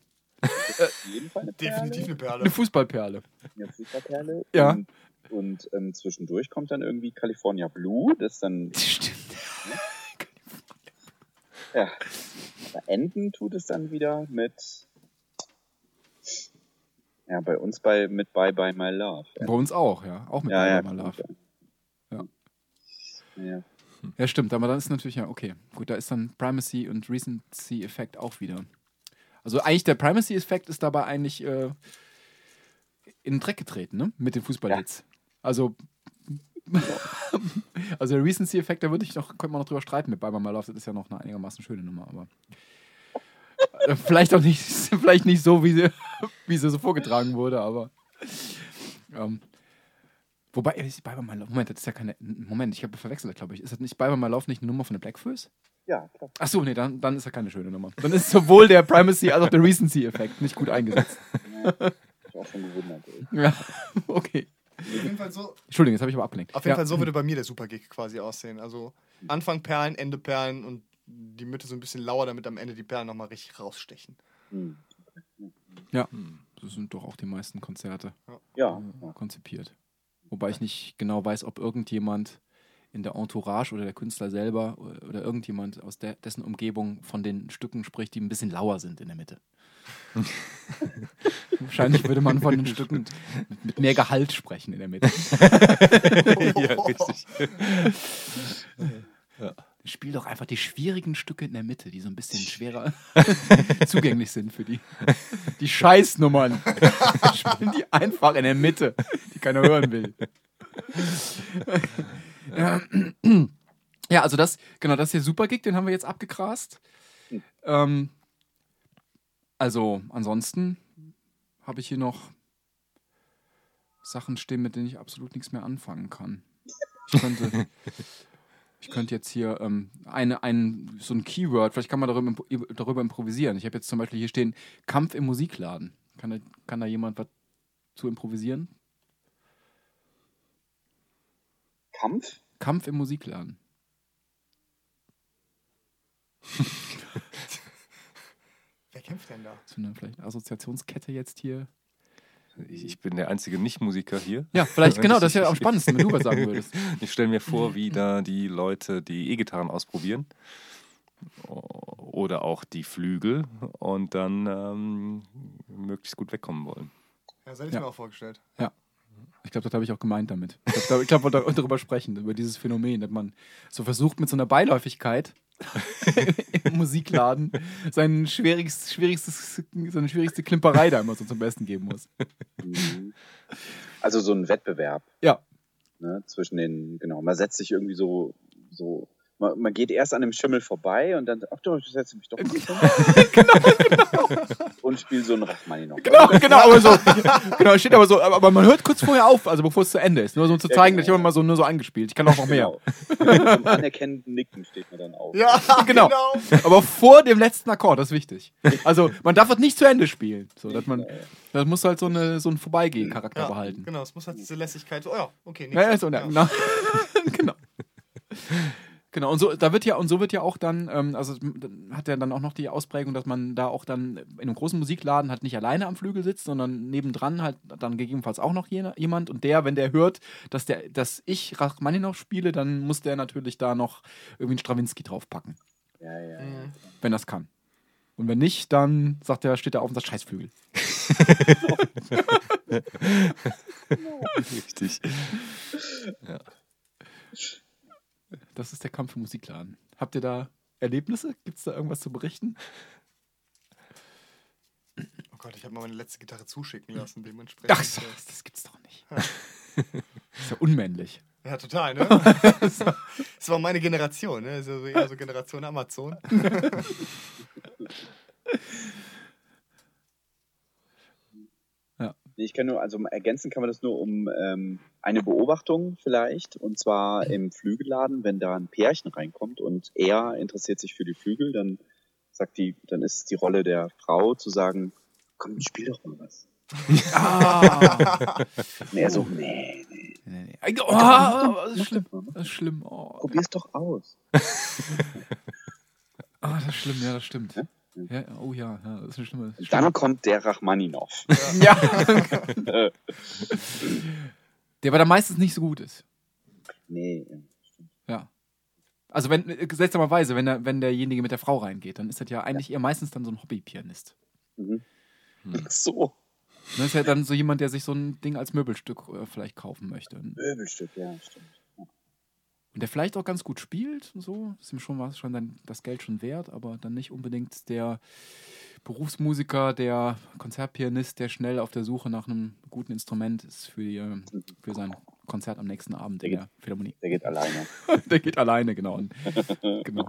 Auf jeden Fall eine Perle. Definitiv eine Perle. eine Fußballperle. Eine Fußballperle. Ja. Und, und ähm, zwischendurch kommt dann irgendwie California Blue, das dann, Stimmt. ja. Aber enden tut es dann wieder mit, ja, bei uns bei, mit Bye Bye My Love. Ja, Bei uns auch, ja, auch mit ja, ja, Bye Bye My Love. Ja. ja. Ja, stimmt, aber dann ist natürlich ja, okay. Gut, da ist dann Primacy und Recency-Effekt auch wieder. Also eigentlich der Primacy-Effekt ist dabei eigentlich äh, in den Dreck getreten, ne? Mit den Fußballhits. Also, also der Recency-Effekt, da würde ich noch, könnte man noch drüber streiten mit Bye Bye My Love, das ist ja noch eine einigermaßen schöne Nummer, aber äh, vielleicht auch nicht, vielleicht nicht so, wie sie, wie sie so vorgetragen wurde, aber ähm, Wobei, ist Bye Bye My Love, Moment, das ist ja keine, Moment, ich habe verwechselt, glaube ich. Ist das nicht Bye Bye My Love nicht eine Nummer von der Blackfoes? Ja, klar. Achso, nee, dann, dann ist er keine schöne Nummer. Dann ist sowohl der Primacy als auch der Recency-Effekt nicht gut eingesetzt. Ich auch schon gewundert. Ey. Ja, okay. Auf jeden Fall so, Entschuldigung, jetzt habe ich aber abgelenkt. auf jeden ja. Fall so würde bei mir der Super-Gig quasi aussehen. Also Anfang Perlen, Ende Perlen und die Mitte so ein bisschen lauer, damit am Ende die Perlen nochmal richtig rausstechen. Hm. Ja, so sind doch auch die meisten Konzerte Ja, äh, konzipiert. Wobei ich nicht genau weiß, ob irgendjemand in der Entourage oder der Künstler selber oder oder irgendjemand aus der, dessen Umgebung von den Stücken spricht, die ein bisschen lauer sind in der Mitte. Wahrscheinlich würde man von den Stücken mit, mit mehr Gehalt sprechen in der Mitte. ja, richtig. Spiel doch einfach die schwierigen Stücke in der Mitte, die so ein bisschen schwerer zugänglich sind für die, die Scheißnummern. Spielen die einfach in der Mitte, die keiner hören will. Ja, also das, genau, das hier Supergig, den haben wir jetzt abgegrast. Ähm, also ansonsten habe ich hier noch Sachen stehen, mit denen ich absolut nichts mehr anfangen kann. Ich könnte, ich könnte jetzt hier ähm, eine, ein, so ein Keyword, vielleicht kann man darüber, darüber improvisieren. Ich habe jetzt zum Beispiel hier stehen, Kampf im Musikladen. Kann da, kann da jemand was zu improvisieren? Kampf? Kampf im Musikladen. Wer kämpft denn da? So eine vielleicht Assoziationskette jetzt hier. Ich bin der einzige Nicht-Musiker hier. Ja, vielleicht, genau, ich- das ist ja am spannendsten, wenn du was sagen würdest. Ich stelle mir vor, wie da die Leute die E-Gitarren ausprobieren. Oder auch die Flügel und dann ähm, möglichst gut wegkommen wollen. Ja, das hätte ich Ja. mir auch vorgestellt. Ich glaube, das habe ich auch gemeint damit. Ich glaube, glaub, wir wollten darüber sprechen, über dieses Phänomen, dass man so versucht, mit so einer Beiläufigkeit im Musikladen sein schwierigstes, schwierigstes, seine schwierigste Klimperei da immer so zum Besten geben muss. Mhm. Also so ein Wettbewerb Ja, ne, zwischen den, genau, man setzt sich irgendwie so, so, man, man geht erst an dem Schimmel vorbei und dann, ach du, ich setze mich doch mal hin. Und spielt so ein Rachmani genau, genau, aber so, genau, steht aber so, aber, aber man hört kurz vorher auf, also bevor es zu Ende ist, nur so um zu Ja, zeigen, genau. dass ich habe mal so nur so angespielt. Ich kann auch noch mehr. Genau. Im anerkennenden Nicken steht man dann auf. Ja, Genau. Aber vor dem letzten Akkord, das ist wichtig. Also man darf es nicht zu Ende spielen, so dass man, das muss halt so eine so einen Vorbeigehen-Charakter Ja, behalten. genau, es muss halt diese Lässigkeit. Oh ja, okay. Ja, ja, nächstes. so, ja. Genau. genau. Genau, und so, da wird ja, und so wird ja auch dann, ähm, also hat er dann auch noch die Ausprägung, dass man da auch dann in einem großen Musikladen halt nicht alleine am Flügel sitzt, sondern nebendran halt dann gegebenenfalls auch noch jemand. Und der, wenn der hört, dass der, dass ich Rachmaninoff spiele, dann muss der natürlich da noch irgendwie einen Strawinski draufpacken, Ja, ja, ja. Mhm. wenn das kann. Und wenn nicht, dann sagt er, steht er auf und sagt Scheißflügel. Richtig. Das ist der Kampf im Musikladen. Habt ihr da Erlebnisse? Gibt es da irgendwas zu berichten? Oh Gott, ich habe mal meine letzte Gitarre zuschicken lassen, dementsprechend. Ach, so, das gibt's doch nicht. Das ist ja unmännlich. Ja, total, ne? Das war meine Generation, ne? So, eher so Generation Amazon. Nee, Ich kann nur, also ergänzen kann man das nur um ähm, eine Beobachtung vielleicht, und zwar im Flügelladen, wenn da ein Pärchen reinkommt und er interessiert sich für die Flügel, dann sagt die, dann ist es die Rolle der Frau zu sagen, komm, spiel doch mal was. Ah. Und er so, nee, nee, nee, nee. Oh, das ist schlimm. Das ist schlimm. Oh, probier's doch aus. Ah, das ist schlimm, ja, das stimmt. Ja, oh ja, ja, das ist eine schlimme. Dann kommt der Rachmaninov. Ja. Der aber dann meistens nicht so gut ist. nee, Ja. Also wenn, äh, seltsamerweise, wenn, der, wenn derjenige mit der Frau reingeht, dann ist das ja eigentlich eher meistens dann so ein Hobbypianist. mhm. Ach so, Das ist ja dann so jemand, der sich so ein Ding als Möbelstück äh, vielleicht kaufen möchte. Möbelstück, ja, stimmt. Der vielleicht auch ganz gut spielt, und so, ist ihm schon was schon dann das Geld schon wert, aber dann nicht unbedingt der Berufsmusiker, der Konzertpianist, der schnell auf der Suche nach einem guten Instrument ist für, die, für sein Konzert am nächsten Abend in der Philharmonie. Der geht alleine. Der geht alleine, genau. Und, genau.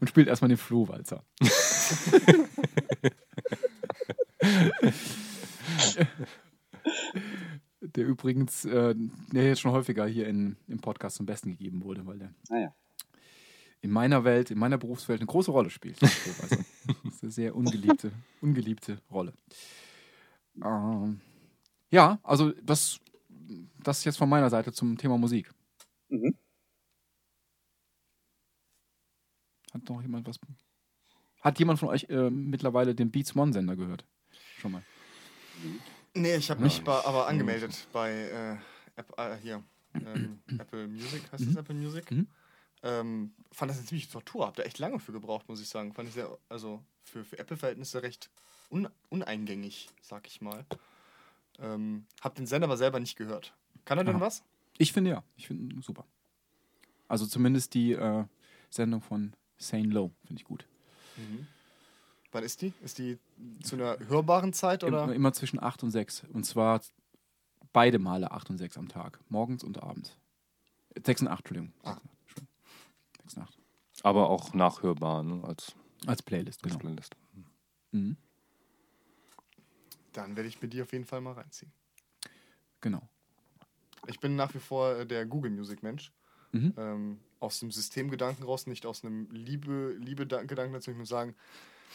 und spielt erstmal den Flohwalzer. der übrigens, äh, der jetzt schon häufiger hier in, im Podcast zum Besten gegeben wurde, weil der Naja. in meiner Welt, in meiner Berufswelt eine große Rolle spielt. Also, das ist eine sehr ungeliebte, ungeliebte Rolle. Ähm, ja, also das, das jetzt von meiner Seite zum Thema Musik. Mhm. Hat noch jemand was? Hat jemand von euch äh, mittlerweile den Beats One Sender gehört? Schon mal. Nee, ich habe mich bei, aber angemeldet bei äh, App, äh, hier, ähm, Apple Music, heißt das Apple Music? Mhm. Ähm, fand das eine ziemliche Tortur, hab da echt lange für gebraucht, muss ich sagen. Fand ich sehr, also für, für Apple-Verhältnisse recht un, uneingängig, sag ich mal. Ähm, hab den Sender aber selber nicht gehört. Kann er denn Aha. was? Ich finde ja, ich finde super. Also zumindest die äh, Sendung von Sane Low finde ich gut. Wann ist die? Ist die zu einer hörbaren Zeit oder? Immer, immer zwischen 8 und 6. Und zwar beide Male 8 und 6 am Tag. Morgens und abends. 6 und 8, Entschuldigung. Ah. 6 und 8. Aber auch nachhörbar ne, als, Als Playlist, als genau. Playlist. Mhm. Dann werde ich mir die auf jeden Fall mal reinziehen. Genau. Ich bin nach wie vor äh, der Google Music Mensch. Mhm. Ähm, aus dem Systemgedanken raus, nicht aus einem Liebe, Liebe Gedanken dazu. Ich muss sagen,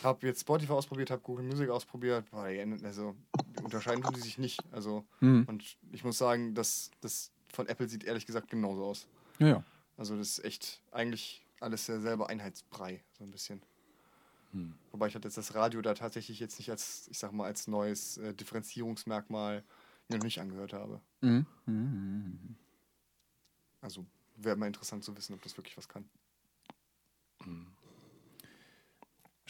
habe jetzt Spotify ausprobiert, habe Google Music ausprobiert. Also unterscheiden tun die sich nicht. Also Mhm. und ich muss sagen, das, das von Apple sieht ehrlich gesagt genauso aus. Ja, ja. Also das ist echt eigentlich alles derselbe Einheitsbrei, so ein bisschen. Wobei ich hatte jetzt das Radio da tatsächlich jetzt nicht als, ich sag mal, als neues äh, Differenzierungsmerkmal mir noch nicht angehört habe. Mhm. Mhm. Also wäre mal interessant zu wissen, ob das wirklich was kann.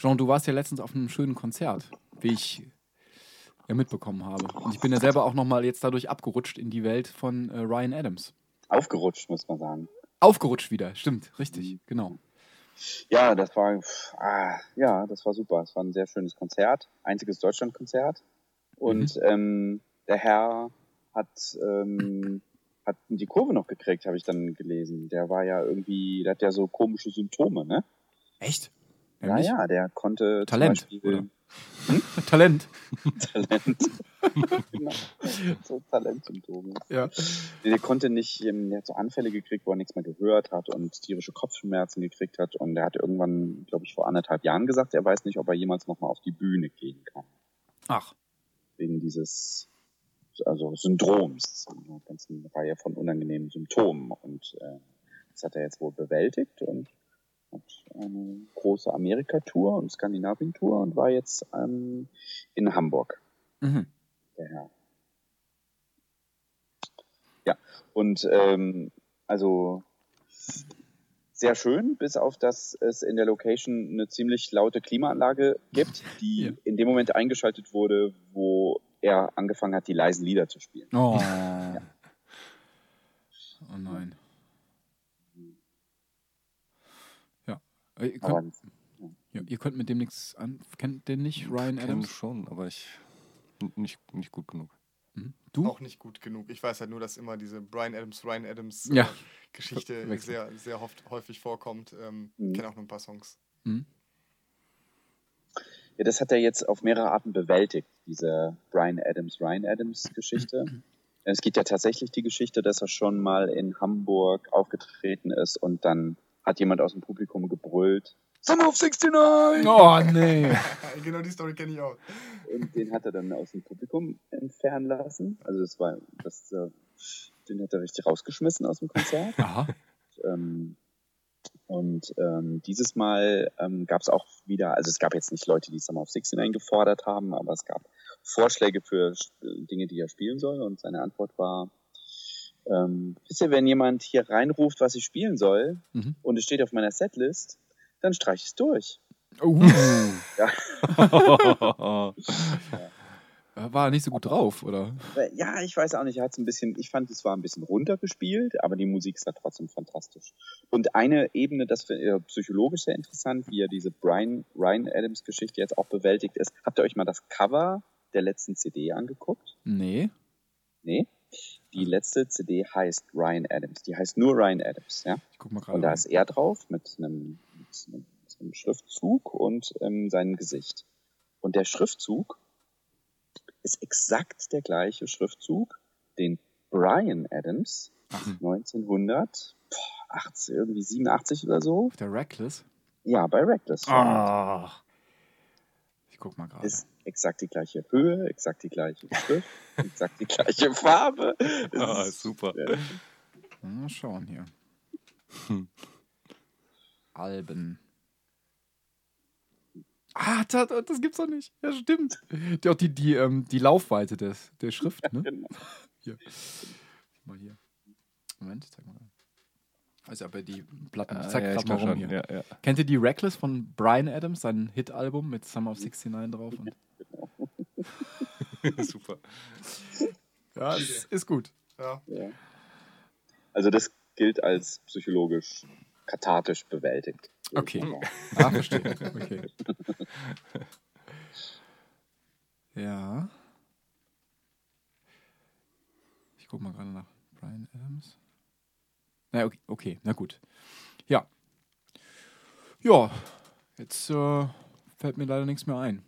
Jean, du warst ja letztens auf einem schönen Konzert, wie ich ja mitbekommen habe. Und ich bin ja selber auch nochmal jetzt dadurch abgerutscht in die Welt von äh, Ryan Adams. Aufgerutscht, muss man sagen. Aufgerutscht wieder, stimmt, richtig, genau. Ja, das war, ah, ja, das war super. Es war ein sehr schönes Konzert, einziges Deutschlandkonzert. Und ähm, der Herr hat, ähm, hat die Kurve noch gekriegt, habe ich dann gelesen. Der war ja irgendwie, der hat ja so komische Symptome, ne? Echt? Ja, ja, der konnte Talent, Beispiel oder? Talent. Talent. genau. So Talentsymptome. Ja. Der konnte nicht, ähm, der hat so Anfälle gekriegt, wo er nichts mehr gehört hat und tierische Kopfschmerzen gekriegt hat. Und er hat irgendwann, glaube ich, vor anderthalb Jahren gesagt, er weiß nicht, ob er jemals nochmal auf die Bühne gehen kann. Ach, Wegen dieses also Syndroms, eine ganze Reihe von unangenehmen Symptomen. Und äh, das hat er jetzt wohl bewältigt und hat eine große Amerika-Tour und Skandinavien-Tour und war jetzt ähm, in Hamburg mhm. der Herr. Ja, und ähm, also sehr schön, bis auf dass es in der Location eine ziemlich laute Klimaanlage gibt, die Ja. in dem Moment eingeschaltet wurde, wo er angefangen hat, die leisen Lieder zu spielen. Oh. Oh nein. Ja. Äh, Ihr Aber könnt, ja, ihr könnt mit dem nichts an. Kennt den nicht, Ryan Kenn Adams? schon, aber ich nicht, nicht gut genug. Mhm. Du? Auch nicht gut genug. Ich weiß halt nur, dass immer diese Brian Adams, Ryan Adams Ja. äh, Geschichte sehr, sehr oft, häufig vorkommt. Ähm, Mhm. Kenne auch nur ein paar Songs. Mhm. Ja, das hat er jetzt auf mehrere Arten bewältigt, diese Brian Adams, Ryan Adams Geschichte. Es geht ja tatsächlich die Geschichte, dass er schon mal in Hamburg aufgetreten ist und dann hat jemand aus dem Publikum gebrüllt, Summer of 69! Oh nee. genau die Story kenne ich auch. Und den hat er dann aus dem Publikum entfernen lassen. Also das war, das, äh, den hat er richtig rausgeschmissen aus dem Konzert. Aha. Ähm, und ähm, dieses Mal ähm, gab es auch wieder, also es gab jetzt nicht Leute, die Summer of 69 gefordert haben, aber es gab Vorschläge für äh, Dinge, die er spielen soll. Und seine Antwort war, ähm, wisst ihr, wenn jemand hier reinruft, was ich spielen soll, Mhm. und es steht auf meiner Setlist, dann streich ich es durch. Uh. Ja. War er nicht so gut drauf, oder? Äh, Ja, ich weiß auch nicht, er hat's ein bisschen, ich fand, es war ein bisschen runtergespielt, aber die Musik ist da trotzdem fantastisch. Und eine Ebene, das finde ich psychologisch sehr interessant, wie er diese Brian, Ryan Adams Geschichte jetzt auch bewältigt ist. Habt ihr euch mal das Cover der letzten CD angeguckt? Nee. Nee? Die letzte CD heißt Ryan Adams. Die heißt nur Ryan Adams, ja? Ich guck mal Und da ist er drauf mit einem, mit einem, mit einem Schriftzug und ähm, seinem Gesicht. Und der Schriftzug ist exakt der gleiche Schriftzug, den Brian Adams 1900, boah, 80, irgendwie 87 oder so. Auf der Reckless? Ja, bei Reckless. Ah. Ich guck mal gerade. Ist exakt die gleiche Höhe, exakt die gleiche Schrift, exakt die gleiche Farbe. Ah, super. Ja. Mal schauen hier. Alben. Ah, das, das gibt's doch nicht. Ja, stimmt. Die, auch die, die, ähm, die Laufweite des, der Schrift, ne? Genau. Hier. Mal hier. Moment, zeig mal. Also aber die Platten, ich Ah, zeig ja, grad ich mal rum schon. hier. Ja, ja. Kennt ihr die Reckless von Brian Adams, sein Hit-Album mit Summer of 69 drauf? Und Super. ja, es ist gut. Ja. Ja. Also das gilt als psychologisch kathartisch bewältigt. Okay. Ah, verstehe. Okay. Ja. Ich guck mal gerade nach Brian Adams. Na, okay, okay, na gut. Ja. Ja, jetzt äh, fällt mir leider nichts mehr ein.